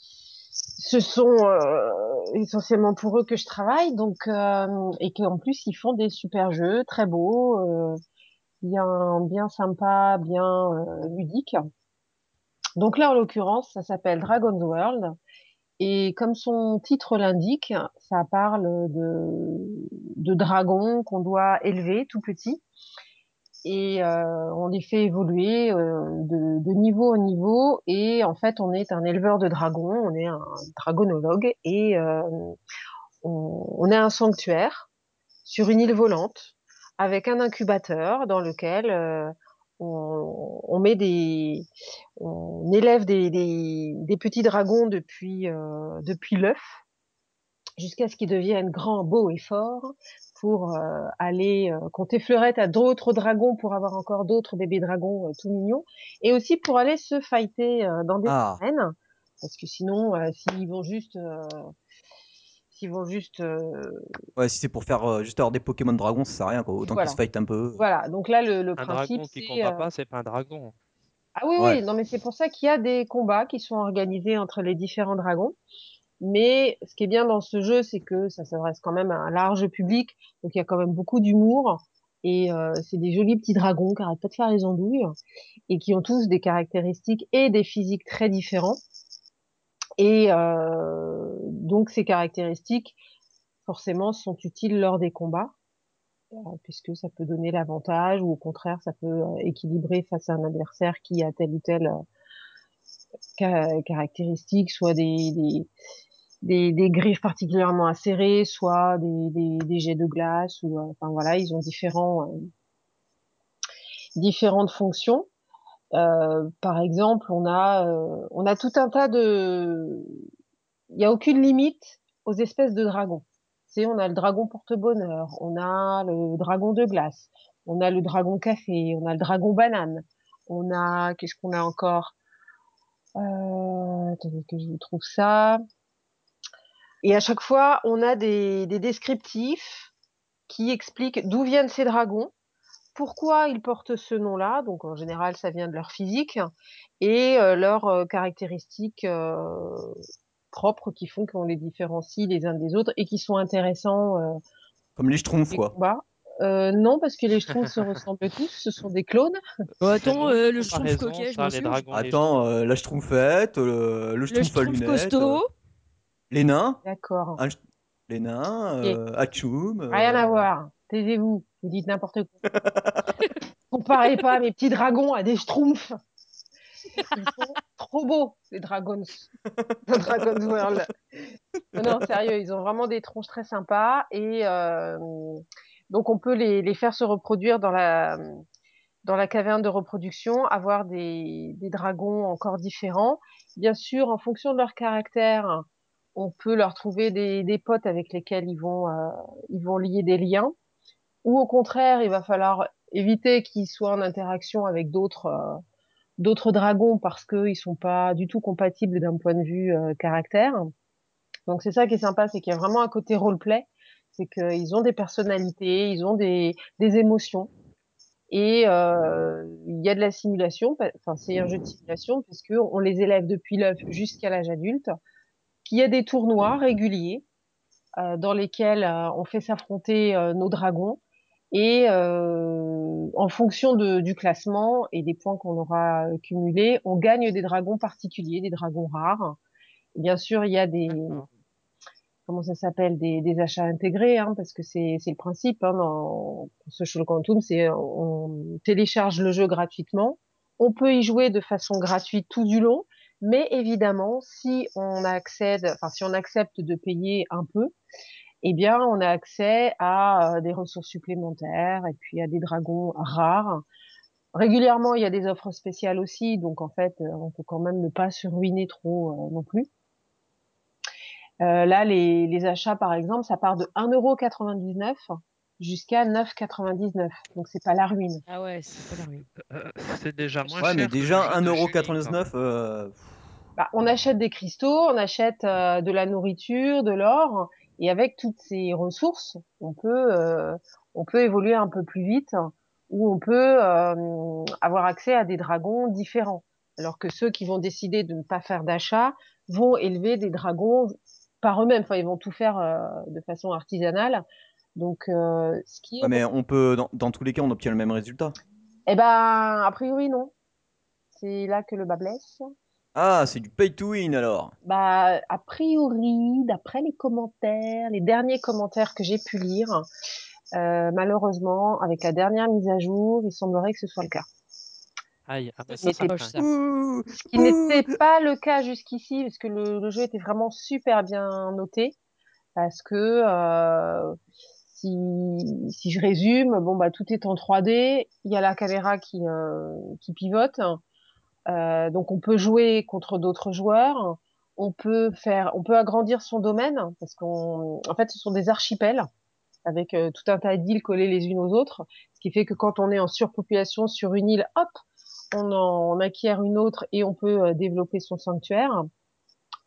ce sont essentiellement pour eux que je travaille. Donc, et qu'en plus, ils font des super jeux, très beaux, bien, bien sympa, bien ludiques. Donc là, en l'occurrence, ça s'appelle Dragon's World. Et comme son titre l'indique, ça parle de, de dragons qu'on doit élever tout petits. Et euh, on les fait évoluer euh, de, niveau en niveau. Et en fait, on est un éleveur de dragons, on est un dragonologue. Et euh, on, on est un sanctuaire sur une île volante avec un incubateur dans lequel on, met des, on élève des, petits dragons depuis l'œuf jusqu'à ce qu'ils deviennent grands, beaux et forts pour euh, aller euh, compter fleurette à d'autres dragons pour avoir encore d'autres bébés dragons euh, tout mignons et aussi pour aller se fighter euh, dans des Ah. arènes parce que sinon euh, s'ils vont juste euh, s'ils vont juste euh, Ouais, si c'est pour faire euh, juste avoir des Pokémon dragons, ça sert à rien, quoi. Autant Voilà. qu'ils se fight un peu. voilà donc là le, le Un principe dragon qui combat pas, c'est pas un dragon. Ah oui, Ouais. oui, non, mais c'est pour ça qu'il y a des combats qui sont organisés entre les différents dragons. Mais ce qui est bien dans ce jeu, c'est que ça s'adresse quand même à un large public, donc il y a quand même beaucoup d'humour. Et euh, c'est des jolis petits dragons qui arrêtent pas de faire les andouilles et qui ont tous des caractéristiques et des physiques très différents. Et euh, donc ces caractéristiques, forcément, sont utiles lors des combats euh, puisque ça peut donner l'avantage ou au contraire ça peut équilibrer face à un adversaire qui a telle ou telle ca- caractéristique, soit des, des, griffes particulièrement acérées, soit des, jets de glace, ou euh, enfin voilà, ils ont différents euh, différentes fonctions. Euh, par exemple, on a on a tout un tas de, il y a aucune limite aux espèces de dragons. C'est on a le dragon porte-bonheur, on a le dragon de glace, on a le dragon café, on a le dragon banane, on a qu'est-ce qu'on a encore? Attendez que je vous trouve ça? Et à chaque fois, on a des, des descriptifs qui expliquent d'où viennent ces dragons, pourquoi ils portent ce nom-là. Donc en général, ça vient de leur physique et euh, leurs euh, caractéristiques euh, propres qui font qu'on les différencie les uns des autres et qui sont intéressants euh, Comme les Schtroumpfs, quoi. combats. Euh, non, parce que les Schtroumpfs se ressemblent tous, ce sont des clones. Oh, attends, euh, le schtroumpf coquet, je les Attends, euh, la Schtroumpfette, le, le Schtroumpf à schtroumpf lunettes, costaud. Les nains, D'accord. un ch- les nains, euh, Hachoum. euh, Rien à voir. Taisez-vous. Vous dites n'importe quoi. Comparez pas mes petits dragons à des Schtroumpfs. Ils sont trop beaux, les Dragons. Dragon's World. Non, non, sérieux, ils ont vraiment des tronches très sympas et euh, donc on peut les, les faire se reproduire dans la dans la caverne de reproduction, avoir des, des dragons encore différents. Bien sûr, en fonction de leur caractère, on peut leur trouver des, des potes avec lesquels ils vont euh, ils vont lier des liens. Ou au contraire, il va falloir éviter qu'ils soient en interaction avec d'autres euh, dragons parce qu'ils sont pas du tout compatibles d'un point de vue euh, caractère. Donc c'est ça qui est sympa, c'est qu'il y a vraiment un côté roleplay, c'est qu'ils ont des personnalités, ils ont des, des émotions. Et euh, il y a de la simulation, enfin c'est un jeu de simulation puisque on les élève depuis l'œuf jusqu'à l'âge adulte, qu'il y a des tournois réguliers euh, dans lesquels euh, on fait s'affronter euh, nos dragons. Et euh, en fonction de, du classement et des points qu'on aura cumulés, on gagne des dragons particuliers, des dragons rares. Bien sûr, il y a des comment ça s'appelle des, des achats intégrés, hein, parce que c'est c'est le principe hein, dans Social Quantum, c'est on télécharge le jeu gratuitement, on peut y jouer de façon gratuite tout du long, mais évidemment, si on accède, enfin si on accepte de payer un peu, eh bien, on a accès à euh, des ressources supplémentaires et puis à des dragons rares. Régulièrement, il y a des offres spéciales aussi, donc en fait, euh, on peut quand même ne pas se ruiner trop euh, non plus. Là, les, les achats, par exemple, ça part de 1,99€ jusqu'à 9,99€. Donc, c'est pas la ruine. Ah ouais, c'est pas la ruine. Euh, c'est déjà moins Ouais, cher mais déjà jeu de Julie, quand même. 1,99€. euh, Bah, on achète des cristaux, on achète euh, de la nourriture, de l'or, et avec toutes ces ressources, on peut, euh, on peut évoluer un peu plus vite, ou on peut euh, avoir accès à des dragons différents. Alors que ceux qui vont décider de ne pas faire d'achat vont élever des dragons par eux-mêmes. Enfin, ils vont tout faire euh, de façon artisanale. Donc, euh, ce qui est, Ouais, mais on peut, dans, dans tous les cas, on obtient le même résultat. eh ben, a priori non. C'est là que le bas blesse. Ah, c'est du pay to win alors. Bah, a priori, d'après les commentaires, les derniers commentaires que j'ai pu lire, euh, malheureusement, avec la dernière mise à jour, il semblerait que ce soit le cas. Aïe, ah bah Ça, ça, Ce qui n'était pas le cas jusqu'ici, parce que le, le jeu était vraiment super bien noté, parce que euh, si, je résume, bon bah tout est en 3D, il y a la caméra qui, euh, qui pivote, Euh, donc on peut jouer contre d'autres joueurs. On peut faire, on peut agrandir son domaine parce qu'on, en fait, ce sont des archipels avec euh, tout un tas d'îles collées les unes aux autres, ce qui fait que quand on est en surpopulation sur une île, hop, on en acquiert une autre et on peut développer son sanctuaire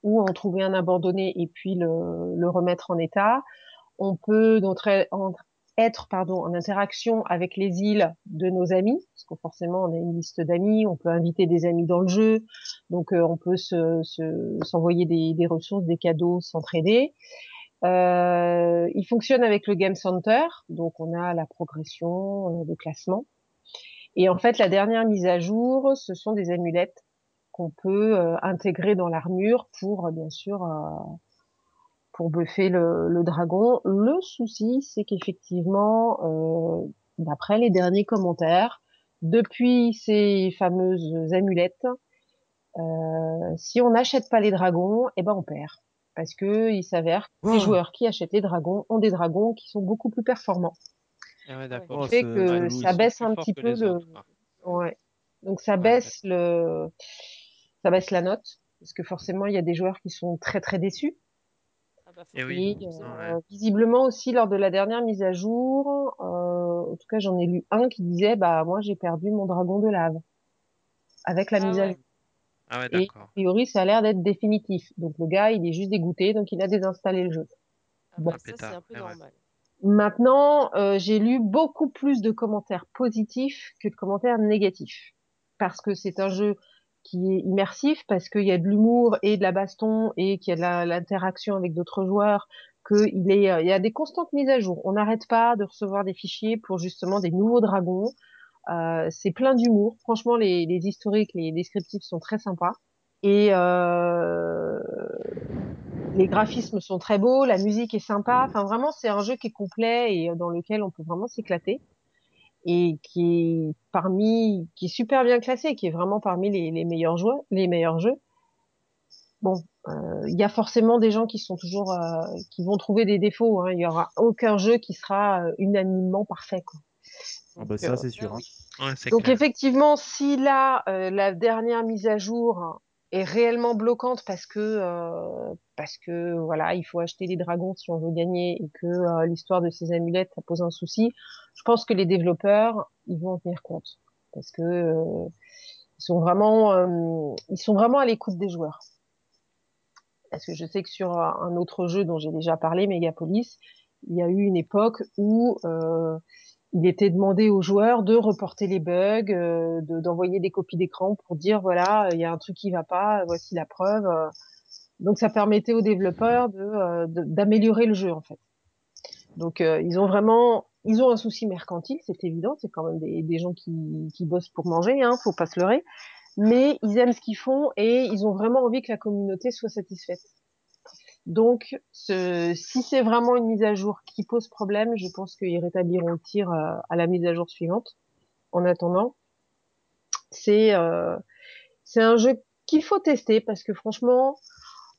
ou en trouver un abandonné et puis le remettre en état. On peut être pardon en interaction avec les îles de nos amis, parce que forcément on a une liste d'amis, on peut inviter des amis dans le jeu, donc euh, on peut se se- s'envoyer des, des ressources, des cadeaux, s'entraider. Euh, il fonctionne avec le Game Center, donc on a la progression, euh, le classement. Et en fait, la dernière mise à jour, ce sont des amulettes qu'on peut euh, intégrer dans l'armure pour, euh, bien sûr, pour buffer le, le dragon. Le souci, c'est qu'effectivement, euh, d'après les derniers commentaires, depuis ces fameuses amulettes, euh, si on n'achète pas les dragons, eh ben on perd. Parce que il s'avère que les Oh. joueurs qui achètent les dragons ont des dragons qui sont beaucoup plus performants. Ah ouais, d'accord. Oh, Ce fait que Ouais, ça baisse un petit peu les le, autres, quoi. ouais. Donc ça Ouais, baisse le, ça baisse la note parce que forcément il y a des joueurs qui sont très très déçus. Ah faut Eh oui. Et euh, Ouais. visiblement aussi lors de la dernière mise à jour, euh, en tout cas j'en ai lu un qui disait bah moi j'ai perdu mon dragon de lave avec la Ah mise à jour. Ah ouais, Et a priori ça a l'air d'être définitif. Donc le gars il est juste dégoûté donc il a désinstallé le jeu. Ah Bon. bah, ça, c'est Pétard, un peu ouais. normal. Maintenant euh, j'ai lu beaucoup plus de commentaires positifs que de commentaires négatifs parce que c'est un jeu qui est immersif parce qu'il y a de l'humour et de la baston et qu'il y a l'interaction avec d'autres joueurs qu'il est, il y a des constantes mises à jour. On n'arrête pas de recevoir des fichiers pour justement des nouveaux dragons. Euh, c'est plein d'humour. Franchement, les, historiques, les descriptifs sont très sympas. Et euh, les graphismes sont très beaux, la musique est sympa. Enfin, vraiment, c'est un jeu qui est complet et dans lequel on peut vraiment s'éclater et qui est parmi, qui est super bien classé, qui est vraiment parmi les, les meilleurs jeux, les meilleurs jeux. Bon, euh, il y a forcément des gens qui sont toujours, euh, qui vont trouver des défauts. Hein. Il y aura aucun jeu qui sera euh, unanimement parfait. Quoi. Ah bah ça, c'est sûr. hein. Ouais, Donc clair. effectivement, si là euh, la dernière mise à jour est réellement bloquante parce que euh, parce que voilà, il faut acheter les dragons si on veut gagner et que euh, l'histoire de ces amulettes ça pose un souci, je pense que les développeurs ils vont en tenir compte parce que euh, ils sont vraiment euh, ils sont vraiment à l'écoute des joueurs. Parce que je sais que sur un autre jeu dont j'ai déjà parlé, Megapolis, il y a eu une époque où euh, il était demandé aux joueurs de reporter les bugs, euh, de- d'envoyer des copies d'écran pour dire voilà, il y a un truc qui va pas, voici la preuve. euh. Donc ça permettait aux développeurs de euh, d'améliorer le jeu en fait. Donc euh, ils ont vraiment ils ont un souci mercantile, c'est évident, c'est quand même des, des gens qui, qui bossent pour manger, hein, faut pas se leurrer. Mais ils aiment ce qu'ils font et ils ont vraiment envie que la communauté soit satisfaite. Donc, ce, si c'est vraiment une mise à jour qui pose problème, je pense qu'ils rétabliront le tir euh, à la mise à jour suivante. En attendant, c'est euh, c'est un jeu qu'il faut tester parce que franchement,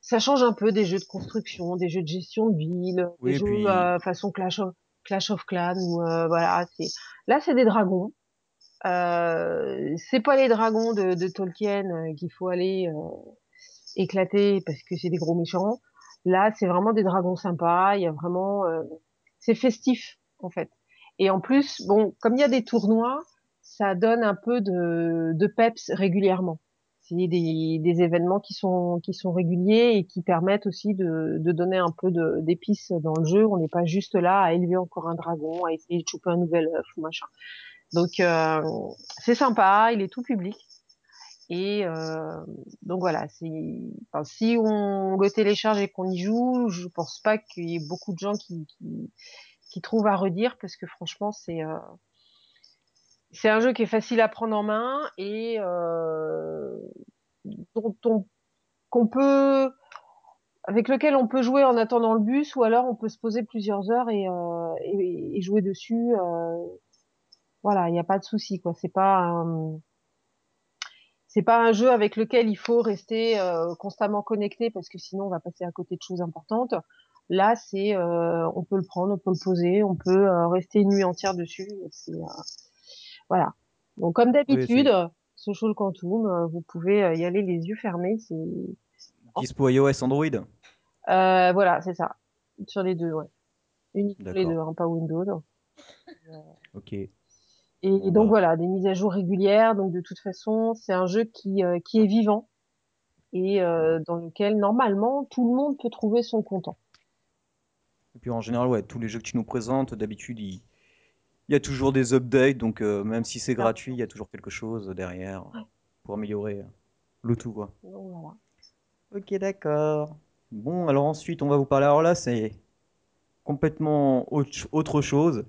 ça change un peu des jeux de construction, des jeux de gestion de ville, Oui, des jeux puis- euh, façon Clash of, Clash of Clans ou euh, voilà. Là, c'est des dragons. Euh, c'est pas les dragons de, de Tolkien euh, qu'il faut aller euh, éclater parce que c'est des gros méchants. Là, c'est vraiment des dragons sympas. Il y a vraiment, euh, c'est festif en fait. Et en plus, bon, comme il y a des tournois, ça donne un peu de, peps régulièrement. C'est des, événements qui sont qui sont réguliers et qui permettent aussi de, donner un peu d'épices dans le jeu. On n'est pas juste là à élever encore un dragon, à essayer de choper un nouvel œuf machin. Donc euh, c'est sympa, il est tout public. Et euh, donc voilà, enfin, si on le télécharge et qu'on y joue, je pense pas qu'il y ait beaucoup de gens qui, qui, qui trouvent à redire parce que franchement c'est euh, c'est un jeu qui est facile à prendre en main et euh, dont on qu'on peut avec lequel on peut jouer en attendant le bus ou alors on peut se poser plusieurs heures et, euh, et, jouer dessus. Euh, voilà, il n'y a pas de souci quoi. C'est pas c'est pas un jeu avec lequel il faut rester euh, constamment connecté parce que sinon on va passer à côté de choses importantes. Là, c'est euh, on peut le prendre, on peut le poser, on peut euh, rester une nuit entière dessus. Euh, voilà. Donc comme d'habitude, Social Quantum, euh, vous pouvez euh, y aller les yeux fermés. Dispo iOS, Android? euh, voilà, c'est ça. Sur les deux, ouais. Uniquement les deux, hein, pas Windows. Ok. Et Bon, donc voilà, des mises à jour régulières. Donc de toute façon, c'est un jeu qui euh, qui est vivant et euh, dans lequel normalement tout le monde peut trouver son content. Et puis en général, ouais, tous les jeux que tu nous présentes, d'habitude, il... il y a toujours des updates, donc euh, même si c'est gratuit, il y a toujours quelque chose derrière pour améliorer le tout, quoi. Donc voilà. Ok, d'accord. Bon, alors ensuite, on va vous parler. Alors là, c'est complètement autre chose.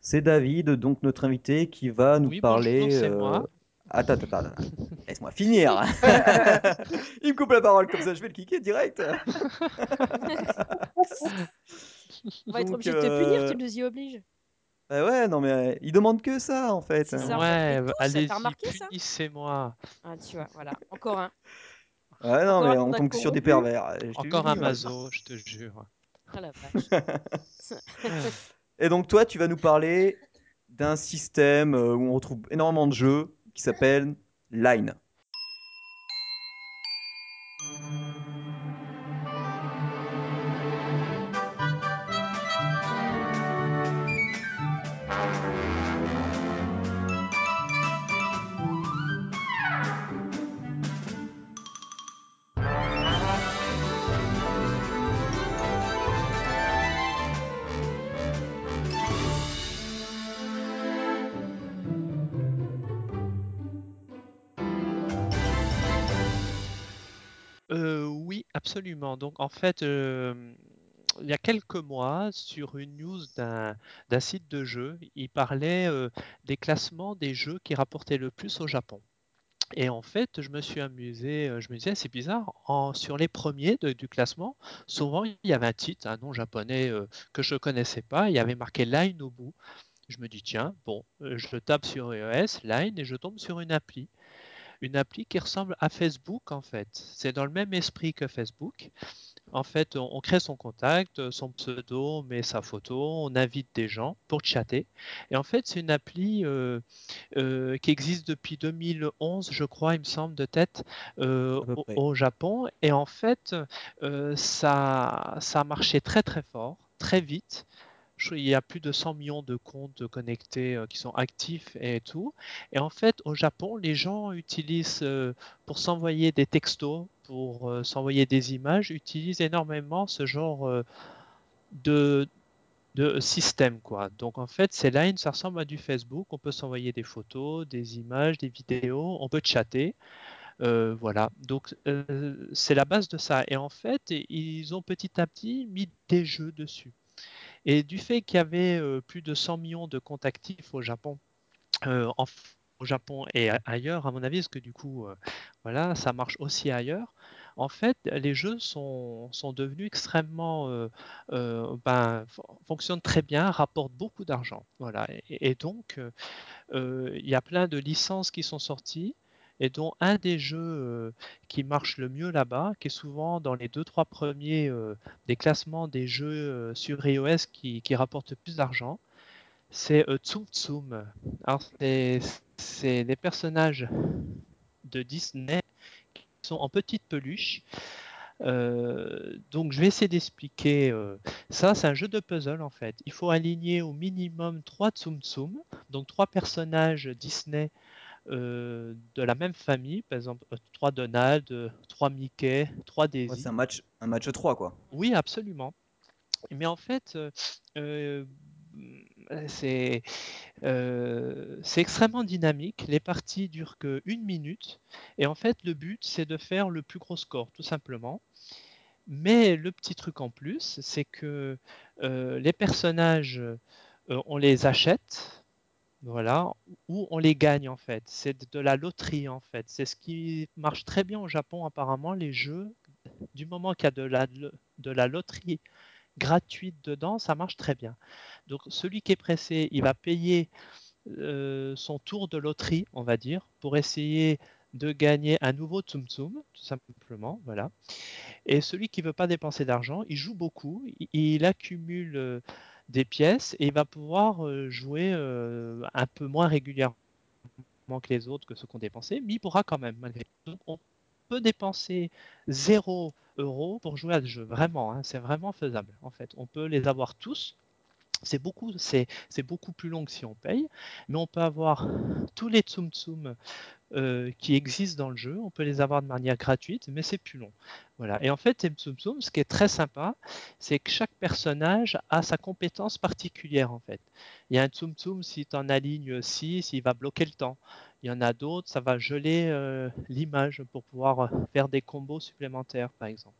C'est David, donc notre invité, qui va nous Oui, parler. bonjour, c'est euh, moi. Attends, attends, attends. Laisse-moi finir. Il me coupe la parole comme ça, je vais le kicker direct. On va être obligé de te punir, euh, tu nous y obliges. bah ouais, non mais euh, il demande que ça en fait. C'est ça, hein. Ouais, ça punissez-moi. Ah, tu vois, voilà, encore un. Ouais, non Encore mais un on tombe sur des pervers. euh, je Encore un moi. mazo, je te jure. Ah la vache. Et donc toi, tu vas nous parler d'un système euh, où on retrouve énormément de jeux qui s'appelle Line. Absolument. Donc en fait, euh, il y a quelques mois, sur une news d'un site de jeu, il parlait euh, des classements des jeux qui rapportaient le plus au Japon. Et en fait, je me suis amusé, euh, je me disais, c'est bizarre, en, sur les premiers du classement, souvent il y avait un titre, un nom japonais que je ne connaissais pas, il y avait marqué Line au bout. Je me dis, tiens, bon, je tape sur iOS, Line, et je tombe sur une appli. Une appli qui ressemble à Facebook en fait. C'est dans le même esprit que Facebook. En fait, on, on crée son contact, son pseudo, on met sa photo, on invite des gens pour chatter. Et en fait, c'est une appli euh, euh, qui existe depuis 2011, je crois, il me semble, de tête, euh, au, Japon. Et en fait, euh, ça, ça a marché très très fort, très vite. Il y a plus de 100 millions de comptes connectés euh, qui sont actifs et tout. Et en fait, au Japon, les gens utilisent, euh, pour s'envoyer des textos, pour euh, s'envoyer des images, utilisent énormément ce genre de, de système, quoi. Donc en fait, ces lines, ça ressemble à du Facebook. On peut s'envoyer des photos, des images, des vidéos, on peut chatter. Voilà. Donc c'est la base de ça. Et en fait, ils ont petit à petit mis des jeux dessus. Et du fait qu'il y avait euh, plus de 100 millions de comptes actifs au Japon, euh, au Japon et ailleurs, à mon avis, parce que du coup, euh, voilà, ça marche aussi ailleurs. En fait, les jeux sont, sont devenus extrêmement, ben, fon- fonctionnent très bien, rapportent beaucoup d'argent. Voilà. Et, donc, il y a plein de licences qui sont sorties. Et dont un des jeux qui marche le mieux là-bas, qui est souvent dans les deux trois premiers des classements des jeux sur iOS qui, qui rapportent plus d'argent, c'est Tsum Tsum. C'est des personnages de Disney qui sont en petite peluche. Donc, je vais essayer d'expliquer. ça, c'est un jeu de puzzle en fait. Il faut aligner au minimum trois Tsum Tsum, donc trois personnages Disney euh, de la même famille, par exemple euh, trois Donald, euh, trois Mickey, trois Ouais, Daisy. c'est un match, un match 3, quoi. Oui, absolument. Mais en fait, euh, euh, c'est euh, extrêmement dynamique. Les parties durent que une minute. Et en fait, le but, c'est de faire le plus gros score, tout simplement. Mais le petit truc en plus, c'est que euh, les personnages, euh, on les achète, voilà, ou on les gagne en fait. C'est de la loterie en fait. C'est ce qui marche très bien au Japon apparemment, les jeux. Du moment qu'il y a de la, de la loterie gratuite dedans, ça marche très bien. Donc celui qui est pressé, il va payer euh, son tour de loterie, on va dire, pour essayer de gagner un nouveau Tsum Tsum, tout simplement, voilà. Et celui qui veut pas dépenser d'argent, il joue beaucoup, il, il accumule euh, des pièces et il va pouvoir euh, jouer euh, un peu moins régulièrement que les autres, que ceux qui ont dépensé, mais il pourra quand même, malgré tout. On peut dépenser 0 euros pour jouer à ce jeu, vraiment, hein, c'est vraiment faisable, en fait. On peut les avoir tous, c'est beaucoup, beaucoup plus long que si on paye, mais on peut avoir tous les Tsum Tsum euh, qui existent dans le jeu. On peut les avoir de manière gratuite, mais c'est plus long. Voilà. Et en fait, Tsum Tsum, ce qui est très sympa, c'est que chaque personnage a sa compétence particulière en fait. Il y a un Tsum Tsum, si tu en alignes 6, il va bloquer le temps. Il y en a d'autres, ça va geler euh, l'image pour pouvoir faire des combos supplémentaires, par exemple.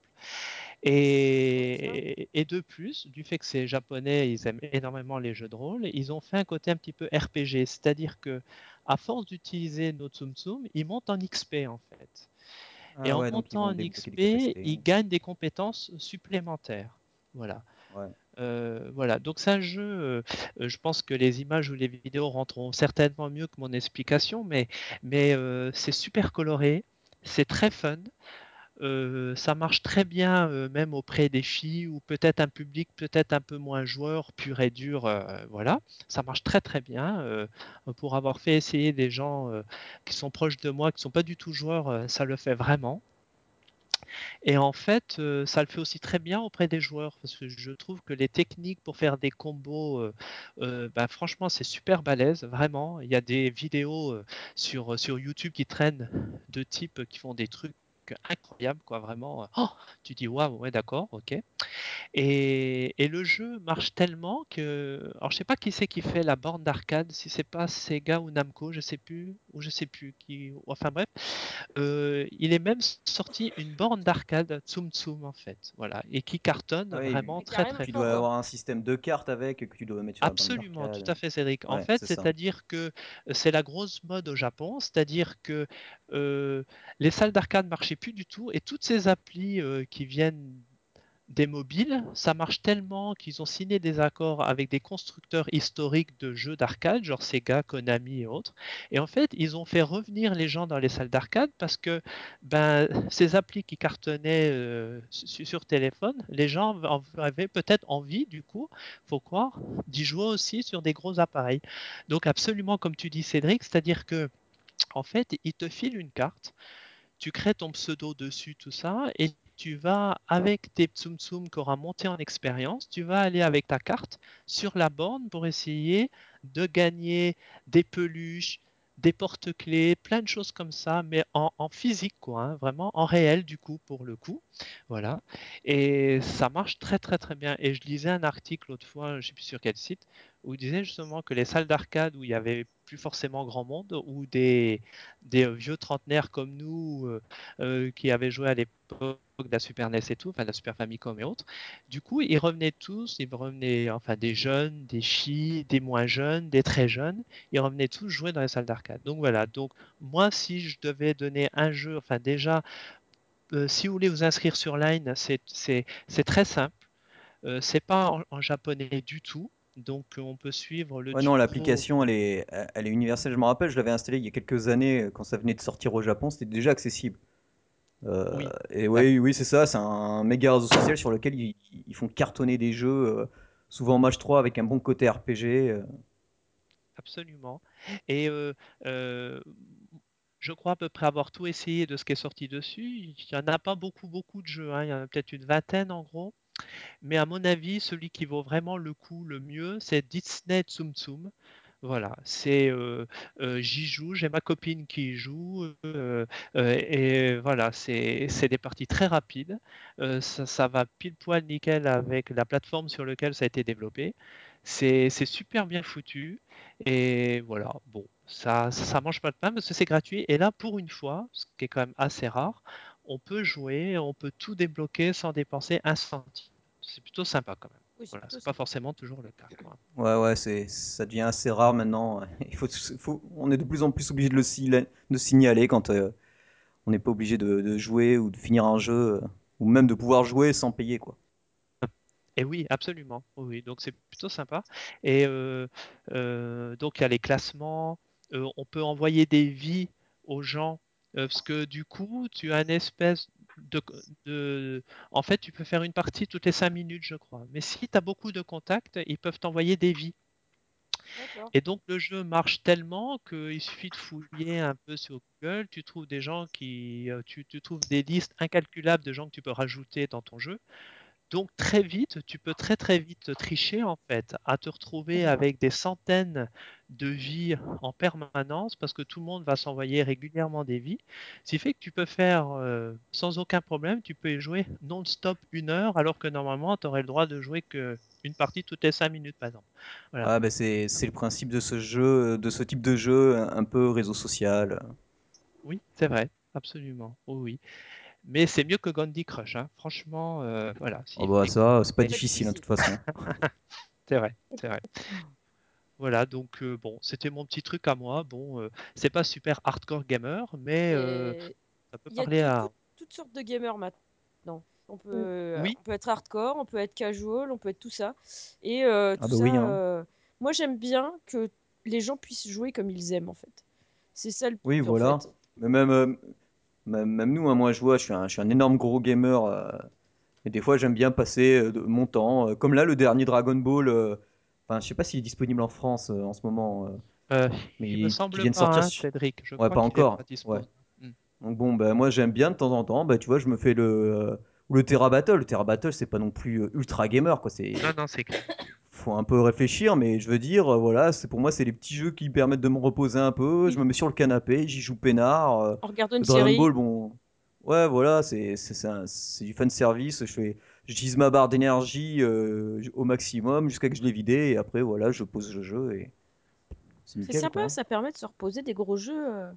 Et, et, de plus, du fait que c'est japonais, ils aiment énormément les jeux de rôle, ils ont fait un côté un petit peu RPG, c'est-à-dire que à force d'utiliser nos Tsum Tsum, ils montent en XP en fait. Et Ah en ouais, donc ils montant en des XP, ils gagnent des compétences supplémentaires. Voilà. Ouais. Euh, voilà, donc c'est un jeu, euh, je pense que les images ou les vidéos rentreront certainement mieux que mon explication, mais, mais euh, c'est super coloré, c'est très fun, euh, ça marche très bien euh, même auprès des filles ou peut-être un public peut-être un peu moins joueur, pur et dur, euh, voilà, ça marche très très bien. pour avoir fait essayer des gens qui sont proches de moi, qui sont pas du tout joueurs, ça le fait vraiment. Et en fait, ça le fait aussi très bien auprès des joueurs parce que je trouve que les techniques pour faire des combos, bah, franchement, c'est super balèze, vraiment. Il y a des vidéos sur, sur YouTube qui traînent de types qui font des trucs truc incroyable, quoi, vraiment. Oh, tu dis waouh, ouais, d'accord, ok. Et, et le jeu marche tellement que, alors je sais pas qui c'est qui fait la borne d'arcade, si c'est pas Sega ou Namco, je sais plus, ou je sais plus qui, enfin bref, euh, il est même sorti une borne d'arcade Tsum Tsum en fait, voilà, et qui cartonne oui, vraiment très très Tu dois avoir un système de cartes avec que tu dois mettre sur la bande Absolument, tout à fait, Cédric. En Ouais, fait, c'est-à-dire que euh, c'est la grosse mode au Japon, c'est-à-dire que euh, les salles d'arcade marchaient plus du tout et toutes ces applis euh, qui viennent des mobiles, ça marche tellement qu'ils ont signé des accords avec des constructeurs historiques de jeux d'arcade, genre Sega, Konami et autres. Et en fait, ils ont fait revenir les gens dans les salles d'arcade parce que ben, ces applis qui cartonnaient euh, su- sur téléphone, les gens en- avaient peut-être envie, du coup, faut croire, d'y jouer aussi sur des gros appareils. Donc absolument comme tu dis Cédric, c'est-à-dire que en fait, ils te filent une carte tu crées ton pseudo dessus, tout ça, et tu vas, avec tes Tsum Tsum qui aura monté en expérience, tu vas aller avec ta carte sur la borne pour essayer de gagner des peluches, des porte-clés, plein de choses comme ça, mais en, en physique, quoi, hein, vraiment en réel, du coup, pour le coup. Voilà. Et ça marche très, très, très bien. Et je lisais un article l'autre fois, je ne sais plus sur quel site, où il disait justement que les salles d'arcade où il y avait plus forcément grand monde, ou des, vieux trentenaires comme nous euh, euh, qui avaient joué à l'époque de la Super NES et tout, enfin la Super Famicom et autres. Du coup, ils revenaient tous, ils revenaient, enfin des jeunes, des chis, des moins jeunes, des très jeunes, ils revenaient tous jouer dans les salles d'arcade. Donc voilà, donc moi si je devais donner un jeu, enfin déjà, euh, si vous voulez vous inscrire sur Line, c'est très simple. Euh, c'est pas en japonais du tout, donc on peut suivre le Ouais, non, l'application, elle est, elle est universelle. Je me rappelle, je l'avais installée il y a quelques années euh, quand ça venait de sortir au Japon, c'était déjà accessible. Euh, Oui, et d'accord. oui, oui, c'est ça, c'est un méga réseau social sur lequel ils, ils font cartonner des jeux, euh, souvent en match 3 avec un bon côté RPG. euh. Absolument. Et je crois à peu près avoir tout essayé de ce qui est sorti dessus. Il n'y en a pas beaucoup, beaucoup de jeux. hein. Il y en a peut-être une vingtaine en gros. Mais à mon avis, celui qui vaut vraiment le coup le mieux, c'est Disney Tsum Tsum. Voilà, c'est euh, euh, j'y joue, j'ai ma copine qui y joue, euh, et voilà, c'est des parties très rapides. Ça, ça va pile poil nickel avec la plateforme sur laquelle ça a été développé. C'est c'est super bien foutu, et voilà, bon, ça, ça mange pas de pain parce que c'est gratuit. Et là, pour une fois, ce qui est quand même assez rare, on peut jouer, on peut tout débloquer sans dépenser un centime. C'est plutôt sympa quand même. Oui, Voilà, c'est pas forcément toujours le cas. quoi. Ouais, ouais, c'est, ça devient assez rare maintenant. Il faut, faut- on est de plus en plus obligé de le de signaler quand euh, on n'est pas obligé de, de jouer ou de finir un jeu, euh, ou même de pouvoir jouer sans payer, quoi. Et oui, absolument. Oui, oui. donc c'est plutôt sympa. Et euh, euh, donc il y a les classements. Euh, on peut envoyer des vies aux gens euh, parce que du coup, tu as une espèce de, de- En fait, tu peux faire une partie toutes les cinq minutes, je crois. Mais si tu as beaucoup de contacts, ils peuvent t'envoyer des vies. Et donc le jeu marche tellement qu'il suffit de fouiller un peu sur Google, tu trouves des gens qui, euh, tu, tu trouves des listes incalculables de gens que tu peux rajouter dans ton jeu. Donc très vite, tu peux très très vite tricher en fait, à te retrouver avec des centaines de vies en permanence parce que tout le monde va s'envoyer régulièrement des vies. Ce qui fait que tu peux faire euh, sans aucun problème, tu peux y jouer non-stop une heure alors que normalement tu aurais le droit de jouer que une partie toutes les cinq minutes par exemple. Voilà. Ah, bah c'est, le principe de ce jeu, de ce type de jeu, un peu réseau social. Oui, c'est vrai, absolument. Oui, oui. Mais c'est mieux que Candy Crush, hein. Franchement, euh, voilà, Oh s'il bah ça, c'est pas difficile, hein, de toute façon. C'est vrai, c'est vrai. Voilà, donc euh, bon, c'était mon petit truc à moi. Bon, euh, c'est pas super hardcore gamer, mais euh, ça peut y parler à. toutes sortes de gamers maintenant. On peut, Oui, on peut être hardcore, on peut être casual, on peut être tout ça. Et euh, Ah bah oui, hein. euh, moi j'aime bien que les gens puissent jouer comme ils aiment en fait. C'est ça le Oui, voilà. fait. Mais même, euh, même, même nous, hein, moi je vois, je suis un, je suis un énorme gros gamer. euh, et des fois, j'aime bien passer euh, de- mon temps. euh, comme là, le dernier Dragon Ball. euh, Enfin, je sais pas s'il est disponible en France euh, en ce moment. euh, euh, mais il me qui vient de pas, sortir hein, sur... Cédric. Je Ouais, crois pas qu'il est pas encore. dispo. Ouais. Hmm. Donc bon, bah, moi j'aime bien de temps en temps, bah, tu vois, je me fais le, euh, ou le Terra Battle. Le Terra Battle, c'est pas non plus euh, ultra gamer, quoi. C'est, Non, non, c'est clair. Faut un peu réfléchir, mais je veux dire, euh, voilà, c'est pour moi, c'est les petits jeux qui permettent de me reposer un peu. Je me mets sur le canapé, j'y joue peinard. euh, En regardant une Dragon série, Ball, bon, Ouais, voilà, c'est c'est c'est un- c'est du fan service. Je fais, j'utilise ma barre d'énergie euh, au maximum jusqu'à que je l'ai vidée et après voilà, je pose le jeu et c'est C'est nickel sympa, quoi. ça permet de se reposer des gros jeux. euh.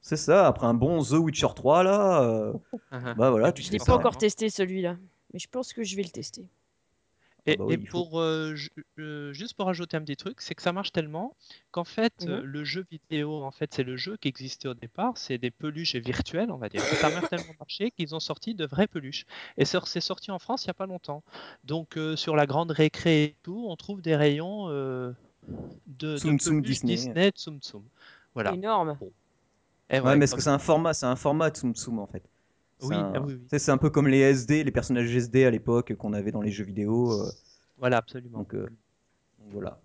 C'est ça. Après un bon The Witcher 3 là, euh, bah voilà, tu Je l'ai fais pas ça. encore testé celui-là, mais je pense que je vais le tester. Et, Ah bah oui, et faut. pour euh, euh, juste pour ajouter un petit truc, c'est que ça marche tellement qu'en fait euh, Mhm. le jeu vidéo, en fait, c'est le jeu qui existait au départ, c'est des peluches virtuelles, on va dire. Ça a tellement marché qu'ils ont sorti de vraies peluches. Et ça- c'est sorti en France il y a pas longtemps. Donc euh, sur la grande récré et tout, on trouve des rayons euh, de, de Tsum peluches Disney. Disney, Tsum Tsum. Voilà. Énorme. Et Ouais, ouais, mais comme- que c'est un format, c'est un format Tsum Tsum en fait. C'est Oui, un- ah oui, oui. c'est un peu comme les SD, les personnages SD à l'époque qu'on avait dans les jeux vidéo. euh, Voilà, absolument. donc, euh, donc voilà.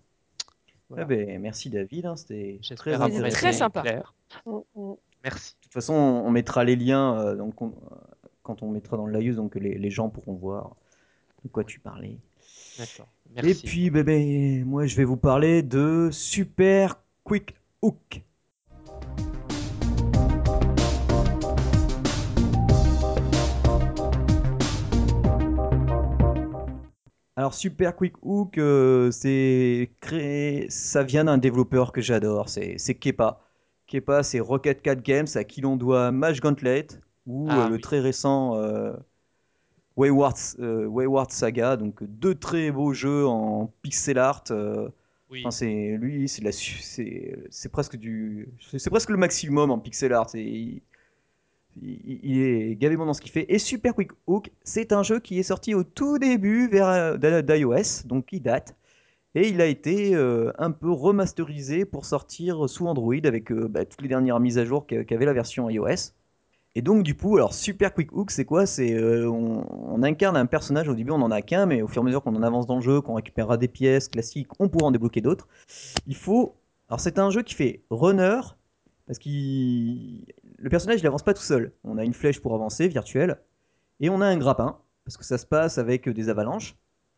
Voilà. Eh ben, merci David, hein, c'était très intéressant. sympa. clair. Mm, mm. Merci. De toute façon, on, mettra les liens euh, donc on- euh, quand on mettra dans le live, donc les, les gens pourront voir de quoi tu parlais. D'accord. Et Merci. puis, ben, ben, moi, je vais vous parler de Super Quick Hook. Alors, Super Quick Hook, euh, c'est créé, ça vient d'un développeur que j'adore, c'est c'est Kepa. Kepa, c'est Rocket Cat Games, à qui l'on doit Mage Gauntlet, ou Ah euh, le oui. très récent euh, Wayward, Wayward Saga, donc deux très beaux jeux en pixel art. Oui. Enfin, c'est lui, c'est la, c'est, c'est presque du, c'est presque le maximum en pixel art. Il, est gavé bon dans ce qu'il fait. Et Super Quick Hook, c'est un jeu qui est sorti au tout début euh, d'iOS, donc il date. Et il a été euh, un peu remasterisé pour sortir sous Android avec euh, bah, toutes les dernières mises à jour qu'a- qu'avait la version iOS. Et donc du coup, alors Super Quick Hook, c'est quoi? C'est on, on incarne un personnage. Au début, on en a qu'un, mais au fur et à mesure qu'on en avance dans le jeu, qu'on récupérera des pièces classiques, on pourra en débloquer d'autres. Il faut. Alors c'est un jeu qui fait runner parce que le personnage il avance pas tout seul. On a une flèche pour avancer virtuelle et on a un grappin parce que ça se passe avec des avalanches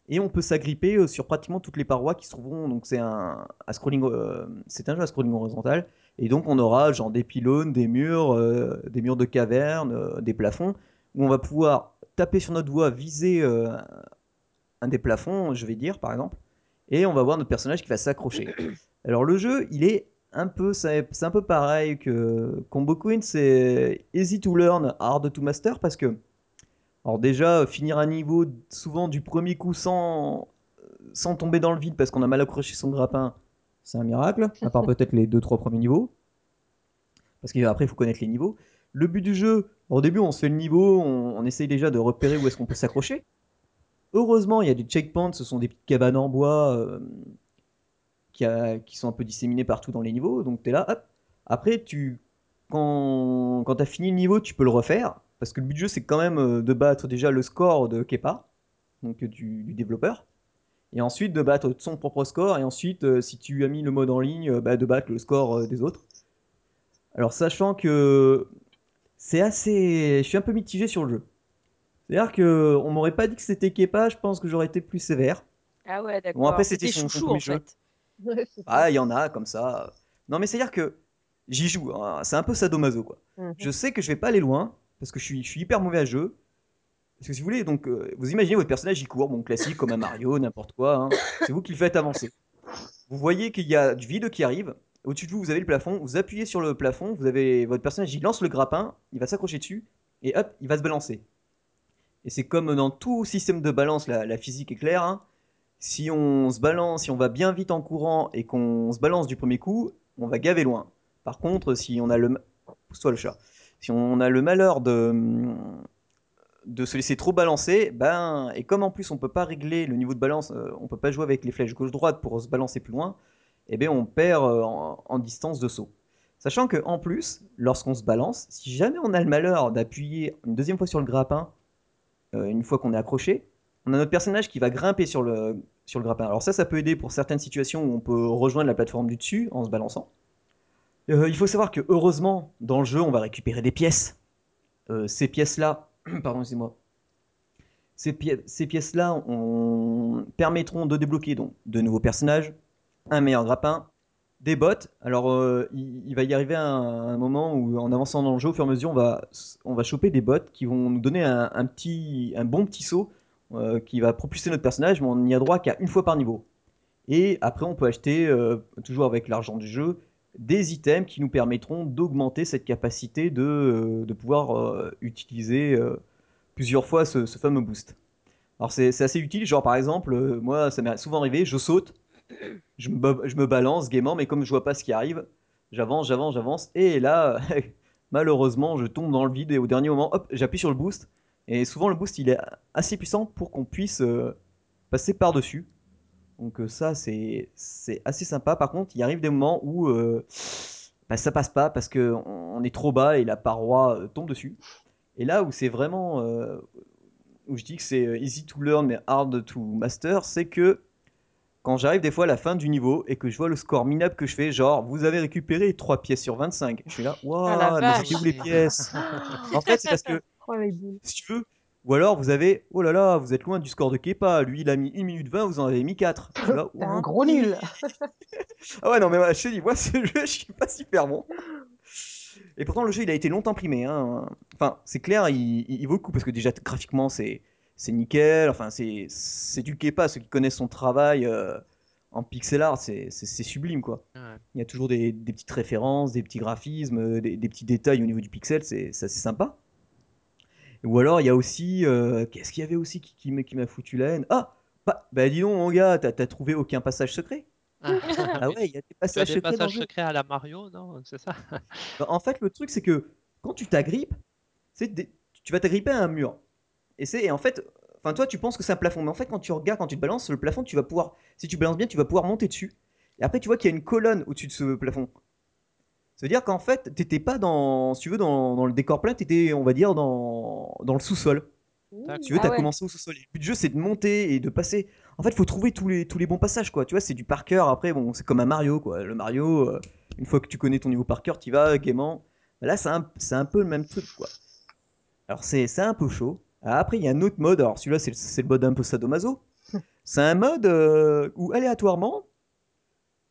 et on peut s'agripper euh, sur pratiquement toutes les parois qui se trouveront. Donc c'est un, scrolling, euh, c'est un jeu à scrolling horizontal et donc on aura genre des pylônes, des murs, euh, des murs de cavernes, euh, des plafonds où on va pouvoir taper sur notre voie, viser euh, un des plafonds, je vais dire par exemple, et on va voir notre personnage qui va s'accrocher. Alors le jeu, il est un peu, c'est c'est un peu pareil que Combo Queen, c'est easy to learn, hard to master parce que, alors déjà finir un niveau souvent du premier coup sans sans tomber dans le vide parce qu'on a mal accroché son grappin, c'est un miracle. À part peut-être les deux trois premiers niveaux, parce qu'après il faut connaître les niveaux. Le but du jeu, au début on se fait le niveau, on, on essaye déjà de repérer où est-ce qu'on peut s'accrocher. Heureusement, il y a des checkpoints, ce sont des petites cabanes en bois euh, qui, a- qui sont un peu disséminées partout dans les niveaux. Donc tu es là, hop. Après, tu, quand, quand tu as fini le niveau, tu peux le refaire. Parce que le but du jeu, c'est quand même euh, de battre déjà le score de Kepa, donc euh, du, du développeur. Et ensuite de battre son propre score. Et ensuite, euh, si tu as mis le mode en ligne, bah, de battre le score des autres. Alors, sachant que c'est assez. Je suis un peu mitigé sur le jeu. C'est-à-dire que on m'aurait pas dit que c'était Kepa, je pense que j'aurais été plus sévère. Ah ouais, d'accord. Bon, après, c'était son- chouchou en jeu. fait. Ouais, c'est ça. Ah, il y en a comme ça. Non, mais c'est-à-dire que j'y joue. hein. C'est un peu sadomaso, quoi. Mhm. Je sais que je vais pas aller loin parce que je suis, je suis hyper mauvais à jeu. Parce que si vous voulez, donc, euh, vous imaginez votre personnage, il court, bon, classique, comme un Mario, n'importe quoi. hein. C'est vous qui le faites avancer. Vous voyez qu'il y a du vide qui arrive. Au-dessus de vous, vous avez le plafond. Vous appuyez sur le plafond. Vous avez votre personnage, il lance le grappin. Il va s'accrocher dessus. Et hop, il va se balancer. Et c'est comme dans tout système de balance, la, la physique est claire. hein. Si on se balance, si on va bien vite en courant et qu'on se balance du premier coup, on va gaver loin. Par contre, si on a le, pousse-toi le chat. Si on a le malheur de de se laisser trop balancer, ben et comme en plus on peut pas régler le niveau de balance, euh, on peut pas jouer avec les flèches gauche-droite pour se balancer plus loin, et ben on perd euh, en, en distance de saut. Sachant que en plus, lorsqu'on se balance, si jamais on a le malheur d'appuyer une deuxième fois sur le grappin, euh, une fois qu'on est accroché, on a notre personnage qui va grimper sur le, grappin. Alors ça, ça peut aider pour certaines situations où on peut rejoindre la plateforme du dessus en se balançant. Euh, il faut savoir que heureusement, dans le jeu, on va récupérer des pièces. Euh, ces pièces-là, pardon, excusez-moi. Ces, pi- ces pièces-là on- permettront de débloquer donc de nouveaux personnages, un meilleur grappin, Des bots. Alors, euh, il, va y arriver un, moment où, en avançant dans le jeu, au fur et à mesure, on va, on choper des bots qui vont nous donner un petit, un bon petit saut euh, qui va propulser notre personnage, mais on n'y a droit qu'à une fois par niveau. Et après, on peut acheter, euh, toujours avec l'argent du jeu, des items qui nous permettront d'augmenter cette capacité de, euh, de pouvoir utiliser plusieurs fois ce, fameux boost. Alors, c'est assez utile. Genre, par exemple, moi, ça m'est souvent arrivé, je saute, je me, je me balance gaiement, mais comme je vois pas ce qui arrive, j'avance, j'avance, j'avance, et là, malheureusement, je tombe dans le vide et au dernier moment, hop, j'appuie sur le boost. Et souvent, le boost, il est assez puissant pour qu'on puisse euh, passer par-dessus. Donc euh, ça, c'est c'est assez sympa. Par contre, il arrive des moments où euh, bah, ça passe pas parce que on on est trop bas et la paroi euh, tombe dessus. Et là où c'est vraiment euh, où je dis que c'est easy to learn mais hard to master, c'est que quand j'arrive des fois à la fin du niveau et que je vois le score minable que je fais, genre vous avez récupéré 3 pièces sur 25, je suis là, waouh, mais c'était où les pièces? En fait, c'est parce que Oh, les boules. si tu veux. Ou alors vous avez, oh là là, vous êtes loin du score de Kepa, lui il a mis 1 minute 20, vous en avez mis 4. Je suis là, T'es un oh, gros nul. Ah ouais, non, mais je te dis, moi ce jeu, je suis pas super bon. Et pourtant, le jeu il a été longtemps primé. Hein. Enfin, c'est clair, il, il- il vaut le coup parce que déjà graphiquement c'est c'est nickel. Enfin, c'est c'est du Kepa, ceux qui connaissent son travail euh, en pixel art, c'est sublime quoi. Ouais. Il y a toujours des, des petites références, des petits graphismes, euh, des, des petits détails au niveau du pixel, c'est c'est assez sympa. Ou alors, il y a aussi. euh, Qu'est-ce qu'il y avait aussi qui, qui m'a qui m'a foutu la haine? Ah bah, bah dis donc, mon gars, t'as t'as trouvé aucun passage secret? Ah Ah, ouais, il y a des Tu as passages des secrets dans le passages jeu. secrets à la Mario, non? C'est ça? Bah, en fait, le truc, c'est que quand tu t'agrippes, c'est des- tu vas t'agripper à un mur. Et c'est et en fait, enfin toi, tu penses que c'est un plafond, mais en fait, quand tu regardes, quand tu te balances, le plafond, tu vas pouvoir, si tu balances bien, tu vas pouvoir monter dessus. Et après, tu vois qu'il y a une colonne au-dessus de ce plafond. Ça veut dire qu'en fait, t'étais pas dans, si tu veux, dans, dans le décor plein, t'étais, on va dire, dans, dans le sous-sol. Tu veux, Ah t'as ouais. commencé au sous-sol. Le but du jeu, c'est de monter et de passer. En fait, faut trouver tous les, tous les bons passages, quoi. Tu vois, c'est du par cœur. Après, bon, c'est comme un Mario, quoi. Le Mario, euh, une fois que tu connais ton niveau par cœur, tu vas gaiement. Là, c'est un, peu le même truc, quoi. Alors, c'est un peu chaud. Après, il y a un autre mode. Alors, celui-là, c'est le- c'est le mode un peu sadomaso. C'est un mode euh, où, aléatoirement,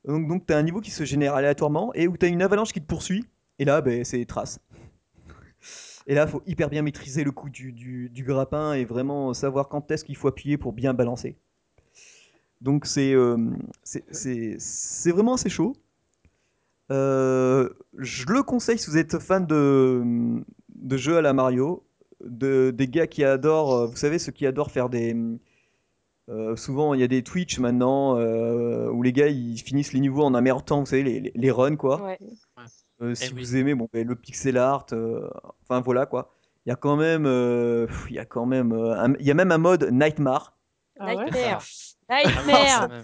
donc, donc tu as un niveau qui se génère aléatoirement et où tu as une avalanche qui te poursuit. Et là, ben, c'est traces. Et là, il faut hyper bien maîtriser le coup du, du, grappin et vraiment savoir quand est-ce qu'il faut appuyer pour bien balancer. Donc c'est euh, vraiment assez chaud. Euh, je le conseille si vous êtes fan de, de jeux à la Mario, de, des gars qui adorent, vous savez, ceux qui adorent faire des... euh, souvent, il y a des Twitch maintenant euh, où les gars ils finissent les niveaux en un meilleur temps, vous savez, les, les- les runs quoi. Ouais. Euh, si Eh oui. vous aimez bon, ben, le pixel art, euh, enfin voilà quoi. Il y a quand même, euh, il y a quand même, euh, un- il y a même un mode Nightmare. Ah ouais Nightmare. Ah Nightmare. même.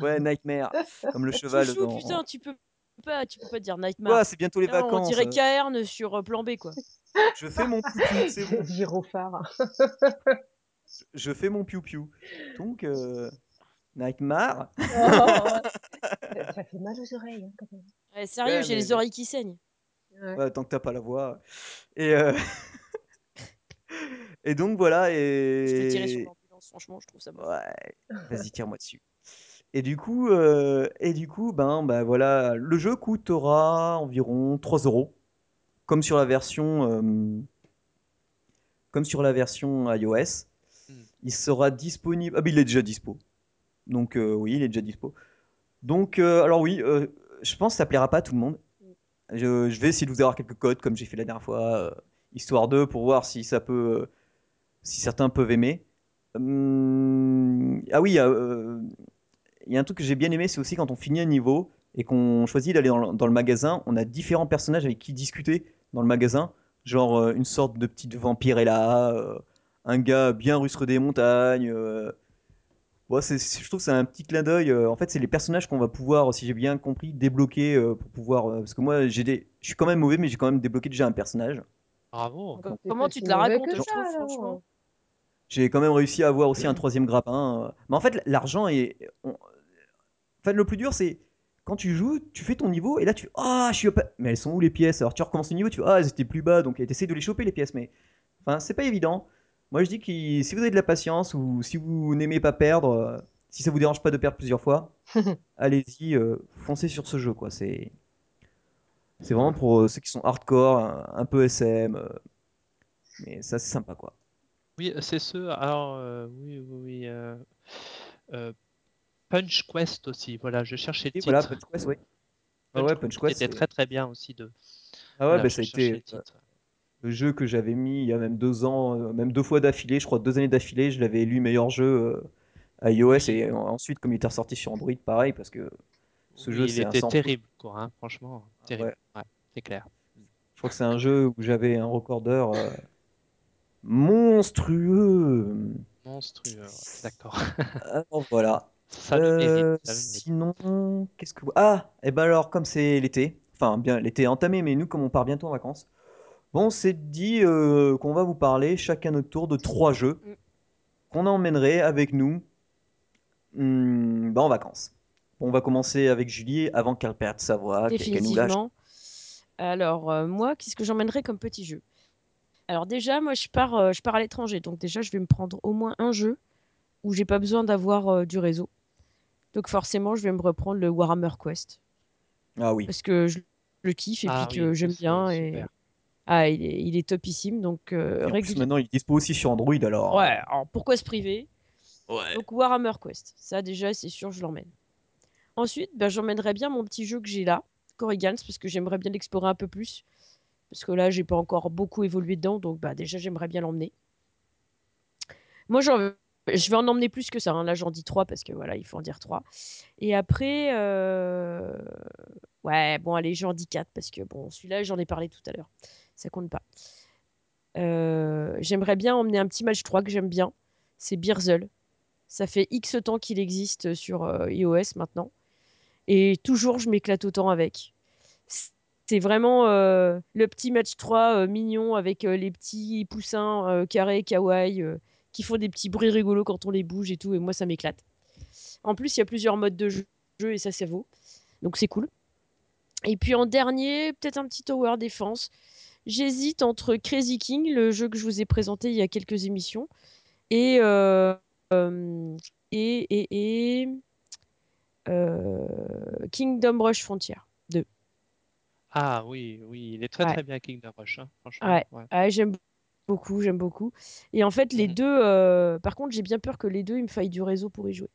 Ouais, Nightmare, comme le cheval dans. putain, tu peux pas, tu peux pas dire Nightmare. Ouais, c'est bientôt les Putain, on vacances. dirait Cairn sur plan B, quoi. Je fais mon piou, c'est bon. Gyrophare. Je fais mon piou piou. Donc, euh, Nightmare. ça ça fait mal aux oreilles, hein, quand même. Ouais, sérieux, Ouais, j'ai mais- les oreilles qui saignent. Ouais. Ouais, tant que t'as pas la voix. Et, euh, et donc voilà. Et... Je te tirais sur l'ambulance, franchement, je trouve ça moche. Ouais, vas-y, tire-moi dessus. Et du coup, euh, et du coup, ben, ben voilà, le jeu coûtera environ 3 euros, comme sur la version, euh, comme sur la version iOS. Il sera disponible. Ah, mais il est déjà dispo. Donc euh, oui, il est déjà dispo. Donc, euh, alors oui, euh, je pense que ça plaira pas à tout le monde. Je, vais essayer de vous avoir quelques codes, comme j'ai fait la dernière fois, histoire de, pour voir si ça peut, si certains peuvent aimer. Hum, ah oui, il y a un truc que j'ai bien aimé, c'est aussi quand on finit un niveau et qu'on choisit d'aller dans, le- dans le magasin, on a différents personnages avec qui discuter dans le magasin. Genre une sorte de petite vampire est là, un gars bien rustre des montagnes. euh. C'est- c'est- je trouve que c'est un petit clin d'œil. euh, en fait, c'est les personnages qu'on va pouvoir, si j'ai bien compris, débloquer euh, pour pouvoir. euh, parce que moi, j'ai des, je suis quand même mauvais, mais j'ai quand même débloqué déjà un personnage. Bravo. Comment tu te la racontes, que je ça, trouve, alors. franchement J'ai quand même réussi à avoir aussi un troisième grappin. euh. Mais en fait, l'argent est. on- En fait, le plus dur, c'est quand tu joues, tu fais ton niveau et là, tu. Ah, je suis. pas- Mais elles sont où les pièces? Alors, tu recommences le niveau, tu. Ah, elles étaient plus bas, donc tu essaies de les choper les pièces. Mais. Enfin, c'est pas évident. Moi, je dis que si vous avez de la patience ou si vous n'aimez pas perdre, euh, si ça vous dérange pas de perdre plusieurs fois, allez-y, euh, foncez sur ce jeu, quoi. C'est c'est vraiment pour euh, ceux qui sont hardcore, un, un peu SM, mais ça c'est sympa, quoi. Oui, c'est ceux. Alors, euh, oui, oui, oui. euh, euh, Punch Quest aussi. Voilà, je cherchais le titre. voilà, Punch Quest, ouais. Ah ouais, Punch Quest, était c'est- très très bien aussi de. Ah ouais, voilà, bah, ça a été le jeu que j'avais mis il y a même deux ans, euh, même deux fois d'affilée, je crois deux années d'affilée, je l'avais élu meilleur jeu euh, à iOS et en- ensuite comme il était ressorti sur Android, pareil, parce que ce Oui, jeu il était terrible, quoi. hein, franchement, Ah terrible. ouais. Ouais, c'est clair. Je crois que c'est un jeu où j'avais un recordeur euh, monstrueux. Monstrueux. ouais, D'accord. Alors voilà. Ça. Euh, ça sinon, qu'est-ce que ah, et ben alors comme c'est l'été, enfin bien l'été est entamé, mais nous comme on part bientôt en vacances, bon c'est dit euh, qu'on va vous parler chacun notre tour de trois jeux Mm. qu'on emmènerait avec nous hum, bah, en vacances. Bon, on va commencer avec Julie avant qu'elle perde sa voix, qu'elle qu'elle nous lâche. Définitivement. Alors, euh, moi, qu'est-ce que j'emmènerais comme petit jeu? Alors déjà, moi, je pars, euh, je pars à l'étranger. Donc déjà, je vais me prendre au moins un jeu où j'ai pas besoin d'avoir euh, du réseau. Donc forcément, je vais me reprendre le Warhammer Quest. Ah oui. Parce que je le kiffe et Ah puis oui, que j'aime c'est bien. Et... super. Ah, il est, il est topissime. Donc, euh, plus maintenant il est dispo aussi sur Android alors. Ouais, alors pourquoi se priver? Ouais. Donc Warhammer Quest, ça déjà c'est sûr je l'emmène. Ensuite, ben, j'emmènerai bien mon petit jeu que j'ai là, Corrigans, parce que j'aimerais bien l'explorer un peu plus. Parce que là, j'ai pas encore beaucoup évolué dedans, donc bah, déjà j'aimerais bien l'emmener. Moi, j'en- je vais en emmener plus que ça. hein. Là, j'en dis 3 parce que voilà, il faut en dire 3. Et après, euh, ouais, bon, allez, j'en dis 4 parce que bon, celui-là, j'en ai parlé tout à l'heure. Ça compte pas. Euh, J'aimerais bien emmener un petit match 3 que j'aime bien. C'est Beerzel. Ça fait X temps qu'il existe sur euh, iOS maintenant. Et toujours, je m'éclate autant avec. C'est vraiment euh, le petit match 3 euh, mignon avec les petits poussins carrés, kawaii, qui font des petits bruits rigolos quand on les bouge et tout. Et moi, ça m'éclate. En plus, il y a plusieurs modes de jeu et ça, ça vaut. Donc, c'est cool. Et puis en dernier, peut-être un petit Tower Defense. J'hésite entre Crazy King, le jeu que je vous ai présenté il y a quelques émissions, et euh, euh, et, et, et euh, Kingdom Rush Frontier 2. Ah oui, oui, il est très Ouais. très bien Kingdom Rush, hein, franchement. Ouais, ouais. ouais, j'aime beaucoup, j'aime beaucoup. Et en fait, les Mhm. deux, euh, par contre, j'ai bien peur que les deux, il me faille du réseau pour y jouer.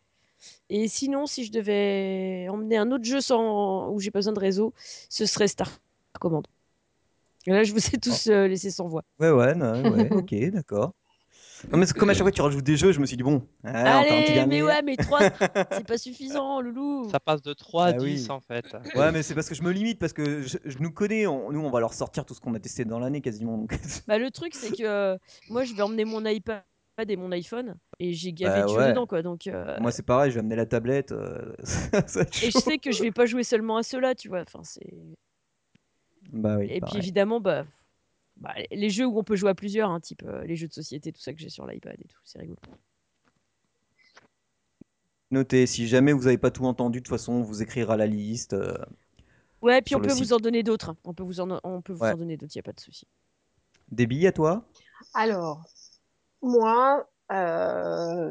Et sinon, si je devais emmener un autre jeu sans... où j'ai pas besoin de réseau, ce serait Star Command. Et là, je vous ai tous euh, laissé sans voix. Ouais, ouais, non, ouais, ok, d'accord. Non, mais c'est comme à chaque fois que tu rajoutes des jeux, je me suis dit, bon, allez, on fait un petit Allez, mais ouais, mais 3, c'est pas suffisant, loulou. Ça passe de 3 à Ah 10 oui. en fait. Ouais, mais c'est parce que je me limite, parce que je, je nous connais, on- nous on va leur sortir tout ce qu'on a testé dans l'année quasiment. Donc... Bah, le truc, c'est que euh, moi, je vais emmener mon iPad et mon iPhone, et j'ai gavé Bah de jeux ouais. dedans, quoi. Donc, euh, Moi c'est pareil, je vais amener la tablette. euh, ça va être Et je chaud. sais que je vais pas jouer seulement à ceux-là, tu vois. Enfin, c'est... Bah oui, Et puis évidemment, bah, bah, les jeux où on peut jouer à plusieurs, hein, type euh, les jeux de société, tout ça que j'ai sur l'iPad et tout, c'est rigolo. Notez, si jamais vous n'avez pas tout entendu, de toute façon, on vous écrira la liste. euh, Ouais, puis Sur on peut site. vous en donner d'autres. hein. On peut vous en, on peut vous Ouais. en donner d'autres, y a pas de souci. Des billes à toi? Alors, moi, euh,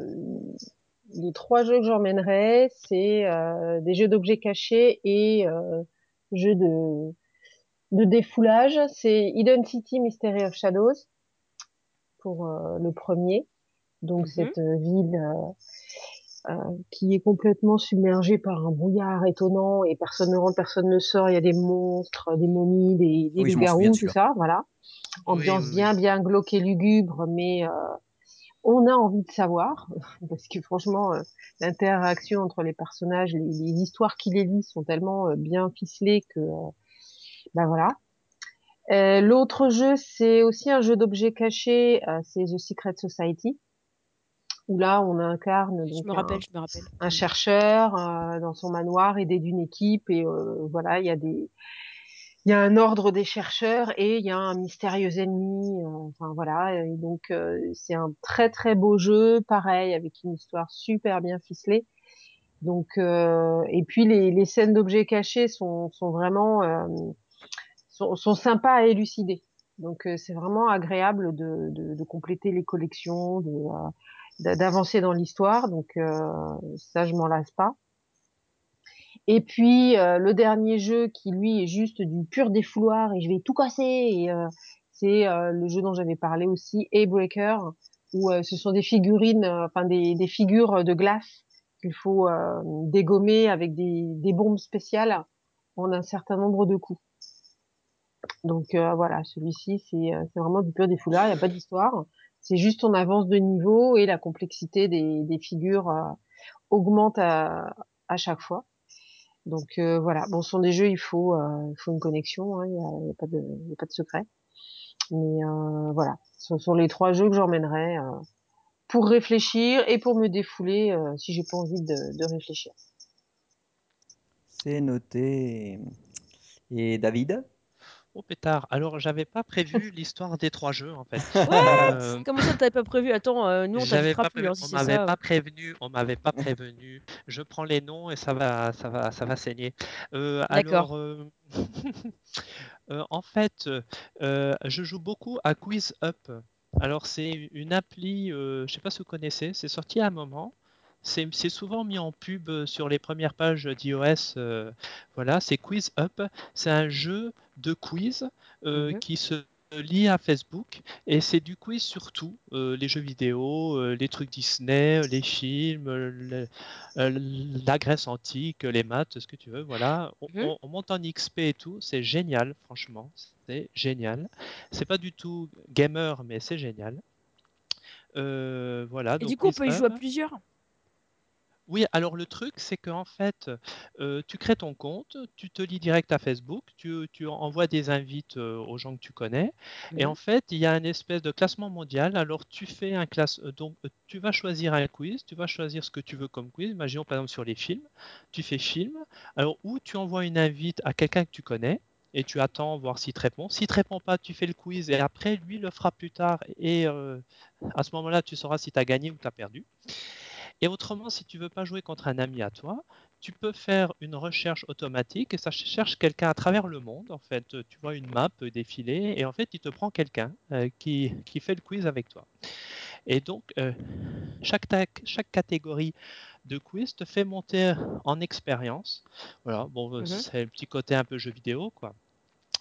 les trois jeux que j'emmènerais, c'est euh, des jeux d'objets cachés et euh, jeux de, de défoulage. C'est Identity Mystery of Shadows pour euh, le premier. Donc Mhm. cette euh, ville euh, euh, qui est complètement submergée par un brouillard étonnant et personne ne rentre, personne ne sort. Il y a des monstres, des momies, des, des Oui, loups-garous, de tout ça, voilà. Ambiance Oui, oui, bien, bien glauque et lugubre, mais euh, on a envie de savoir parce que franchement, euh, l'interaction entre les personnages, les, les histoires qui les lisent sont tellement euh, bien ficelées que, euh, ben voilà. Euh, L'autre jeu, c'est aussi un jeu d'objets cachés, euh, c'est The Secret Society, où là, on incarne Je donc me un, rappelle, je me rappelle. un chercheur euh, dans son manoir aidé d'une équipe et euh, voilà, il y a des il y a un ordre des chercheurs et il y a un mystérieux ennemi. enfin voilà, et donc euh, c'est un très très beau jeu, pareil avec une histoire super bien ficelée. Donc euh, et puis les, les scènes d'objets cachés sont sont vraiment euh, sont, sympas à élucider. Donc euh, c'est vraiment agréable de, compléter les collections. Euh, d'avancer dans l'histoire. Donc ça, je m'en lasse pas. Et puis le dernier jeu qui lui est juste du pur défouloir et je vais tout casser. C'est le jeu dont j'avais parlé aussi, A-Breaker, où ce sont des figurines, enfin des, figures de glace qu'il faut dégommer avec des bombes spéciales en un certain nombre de coups. Donc euh, voilà, celui-ci, c'est euh, vraiment du pur défoulard, il n'y a pas d'histoire. C'est juste on avance de niveau et la complexité des, des figures euh, augmente à, à, chaque fois. Donc voilà, bon, ce sont des jeux, il faut, il faut une connexion, hein, il n'y a, a, pas de, y a pas de secret. Mais voilà, ce sont les trois jeux que j'emmènerai pour réfléchir et pour me défouler si j'ai pas envie de réfléchir. C'est noté. Et David? Oh pétard, alors j'avais pas prévu l'histoire des trois jeux en fait. Euh, Comment ça t'avais pas prévu Attends, euh, nous on t'invitera plus hein, si on c'est m'avait ça. pas prévenu, on m'avait pas prévenu. Je prends les noms et ça va, ça va, ça va saigner. Euh, D'accord. alors, en fait, je joue beaucoup à Quiz Up. Alors c'est une appli, je sais pas si vous connaissez, c'est sorti à un moment. C'est souvent mis en pub sur les premières pages d'iOS. voilà, c'est Quiz Up. C'est un jeu de quiz Mhm. qui se lie à Facebook et c'est du quiz sur tout, les jeux vidéo, les trucs Disney, les films, le- la Grèce antique, les maths, ce que tu veux. Voilà, on, Mhm. on monte en XP et tout. C'est génial, franchement, c'est génial. C'est pas du tout gamer, mais c'est génial. Euh, voilà, Et donc du coup, on peut y jouer à plusieurs. Oui, alors le truc, c'est qu'en fait, tu crées ton compte, tu te lis direct à Facebook, tu, tu envoies des invites aux gens que tu connais, et en fait, il y a une espèce de classement mondial. Alors, tu fais un classe, euh, donc tu vas choisir un quiz, tu vas choisir ce que tu veux comme quiz. Imaginons par exemple sur les films, tu fais film, alors ou tu envoies une invite à quelqu'un que tu connais. Et tu attends voir s'il te répond. S'il te répond pas, tu fais le quiz et après, lui le fera plus tard. Et à ce moment-là, tu sauras si tu as gagné ou tu as perdu. Et autrement, si tu veux pas jouer contre un ami à toi, tu peux faire une recherche automatique et ça cherche quelqu'un à travers le monde. En fait, tu vois une map défiler et en fait, il te prend quelqu'un euh, qui, qui fait le quiz avec toi. Et donc, euh, chaque, chaque catégorie de quiz te fait monter en expérience. Voilà, bon, Mhm. c'est le petit côté un peu jeu vidéo, quoi.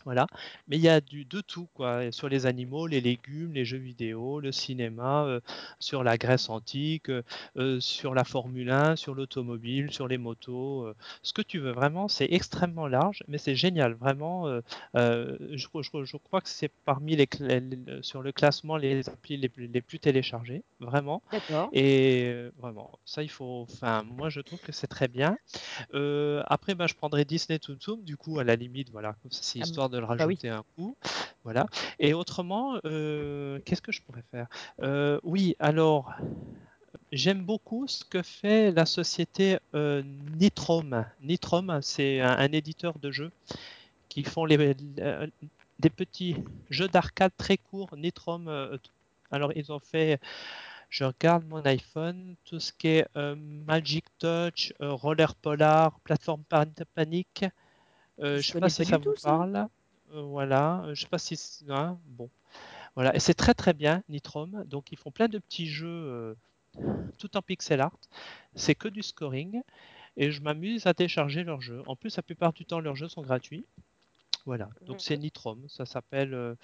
Voilà. Mais il y a du, de tout, quoi. Sur les animaux, les légumes, les jeux vidéo, le cinéma, euh, sur la Grèce antique, euh, euh, sur la Formule 1, sur l'automobile, sur les motos, euh, ce que tu veux. Vraiment, c'est extrêmement large, mais c'est génial. Vraiment, je, je- je crois que c'est parmi les, les- sur le classement les applis les, plus- les plus téléchargés, vraiment. D'accord. Et vraiment, ça, il faut. Enfin, moi, je trouve que c'est très bien. Après, bah, je prendrais Disney Toon Toon, du coup, à la limite, voilà, c'est Ah, histoire de le bah oui. rajouter un coup. Voilà. Et autrement, euh, qu'est-ce que je pourrais faire? Euh, Oui, alors, j'aime beaucoup ce que fait la société euh, Nitrom. Nitrom, c'est un, un éditeur de jeux qui font les, euh, des petits jeux d'arcade très courts. Nitrom, euh, alors, ils ont fait je regarde mon iPhone, tout ce qui est euh, Magic Touch, Roller Polar, Plateforme Pan- Panic. Je je sais pas si ça vous tout ça? Euh, voilà, je sais pas si c'est- hein, bon. Voilà, et c'est très très bien Nitrom. Donc ils font plein de petits jeux euh, tout en pixel art. C'est que du scoring et je m'amuse à télécharger leurs jeux. En plus, la plupart du temps leurs jeux sont gratuits. Voilà, donc c'est Mhm. Nitrom, ça s'appelle euh,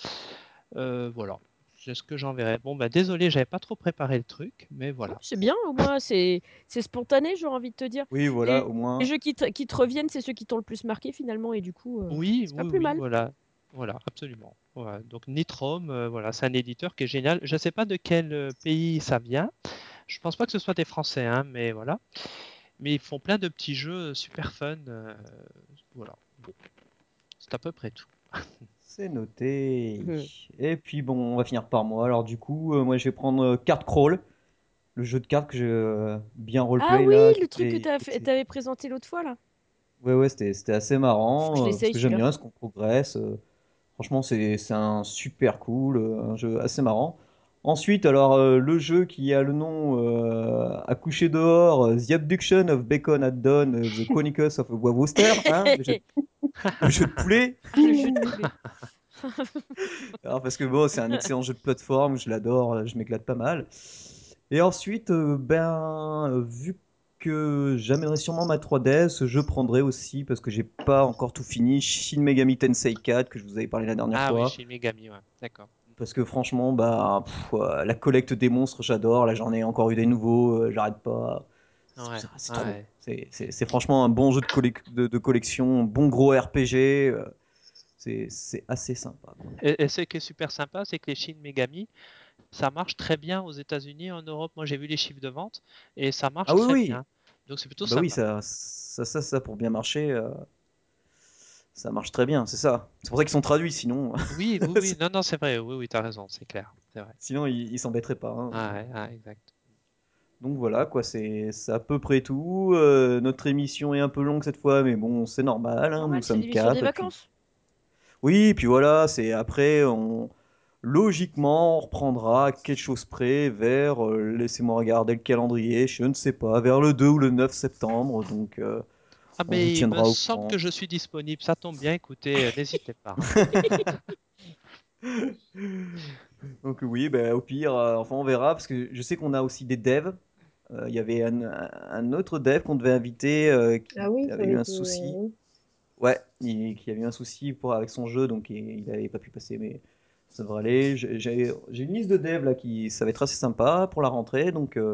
euh, voilà. C'est ce que j'enverrai. Bon bah désolé, j'avais pas trop préparé le truc, mais voilà. C'est bien, au moins c'est c'est spontané, j'aurais envie de te dire. Oui, voilà, Les, au les moins. jeux qui te, qui te reviennent, c'est ceux qui t'ont le plus marqué finalement, et du coup, euh, Oui, c'est pas oui, plus oui, mal. voilà. Voilà, absolument. Voilà. Donc Nitrom, euh, voilà, c'est un éditeur qui est génial. Je ne sais pas de quel euh, pays ça vient. Je pense pas que ce soit des Français, hein, mais voilà. Mais ils font plein de petits jeux super fun. euh, voilà. Bon, c'est à peu près tout. C'est noté. Mhm. Et puis bon, on va finir par moi. Alors du coup, euh, moi je vais prendre euh, Card Crawl, le jeu de cartes que j'ai euh, bien Ah roleplay oui, là, qui le truc que était- t'avais présenté l'autre fois là. Ouais, ouais, c'était c'était assez Faut que je marrant, euh, parce l'essaye que j'aime bien ce qu'on progresse. Franchement, c'est un super cool, euh, un jeu assez marrant. Ensuite, alors euh, le jeu qui a le nom euh, à coucher dehors, euh, The Abduction of Bacon at Dawn, The Chronicles of a hein, le jeu, le jeu de poulet. Le jeu de poulet. Alors, parce que bon, c'est un excellent jeu de plateforme, je l'adore, je m'éclate pas mal. Et ensuite, euh, ben, vu que j'amènerai sûrement ma 3DS, je prendrai aussi, parce que j'ai pas encore tout fini, Shin Megami Tensei 4, que je vous avais parlé la dernière Ah oui, fois. Shin Megami, ouais. D'accord. Parce que franchement, bah, pff, la collecte des monstres, j'adore. Là, j'en ai encore eu des nouveaux, euh, j'arrête pas. C'est Ouais, c'est ouais. Franchement un bon jeu de, collec- de, de collection, bon gros RPG. euh, c'est assez sympa. Et, et ce qui est super sympa, c'est que les Shin Megami, ça marche très bien aux États-Unis, en Europe. Moi, j'ai vu les chiffres de vente et ça marche Ah oui, très oui. bien. Donc, c'est plutôt Bah oui, sympa. ça, ça, ça, ça, pour bien marcher, euh, ça marche très bien, c'est ça. C'est pour ça qu'ils sont traduits, sinon, Oui, oui, oui. Non, non, c'est vrai. Oui, oui, t'as raison, c'est clair. C'est vrai. sinon ils s'embêteraient pas. hein. Ouais, ouais, exact. Donc voilà, quoi, c'est c'est à peu près tout. Euh, notre émission est un peu longue cette fois, mais bon, c'est normal, hein, nous Normal, c'est sommes des quatre. Puis, vacances? oui, puis voilà, c'est après, on, logiquement, on reprendra quelque chose près vers, euh, laissez-moi regarder le calendrier, je ne sais pas, vers le 2 ou le 9 septembre. Donc, euh, Ah, on mais il me semble courant. que je suis disponible. Ça tombe bien. Écoutez, euh, n'hésitez pas. Donc oui, ben, au pire, euh, enfin on verra, parce que je sais qu'on a aussi des devs. Euh, Il y avait un, un autre dev qu'on devait inviter euh, qui Ah oui, avait eu un souci. Ouais, il, qui avait eu un souci pour, avec son jeu, donc il n'avait pas pu passer, mais ça devrait aller. J'ai une liste de devs là qui, ça va être assez sympa pour la rentrée, donc, euh,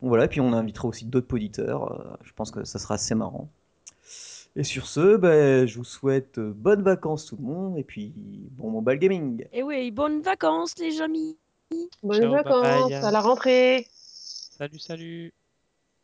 donc voilà. Et puis on invitera aussi d'autres auditeurs. euh, je pense que ça sera assez marrant. Et sur ce, ben, je vous souhaite euh, bonnes vacances tout le monde, et puis bon mobile gaming. Et oui, bonnes vacances, les amis. Bonnes Ciao, bye vacances, à la rentrée. Salut, salut.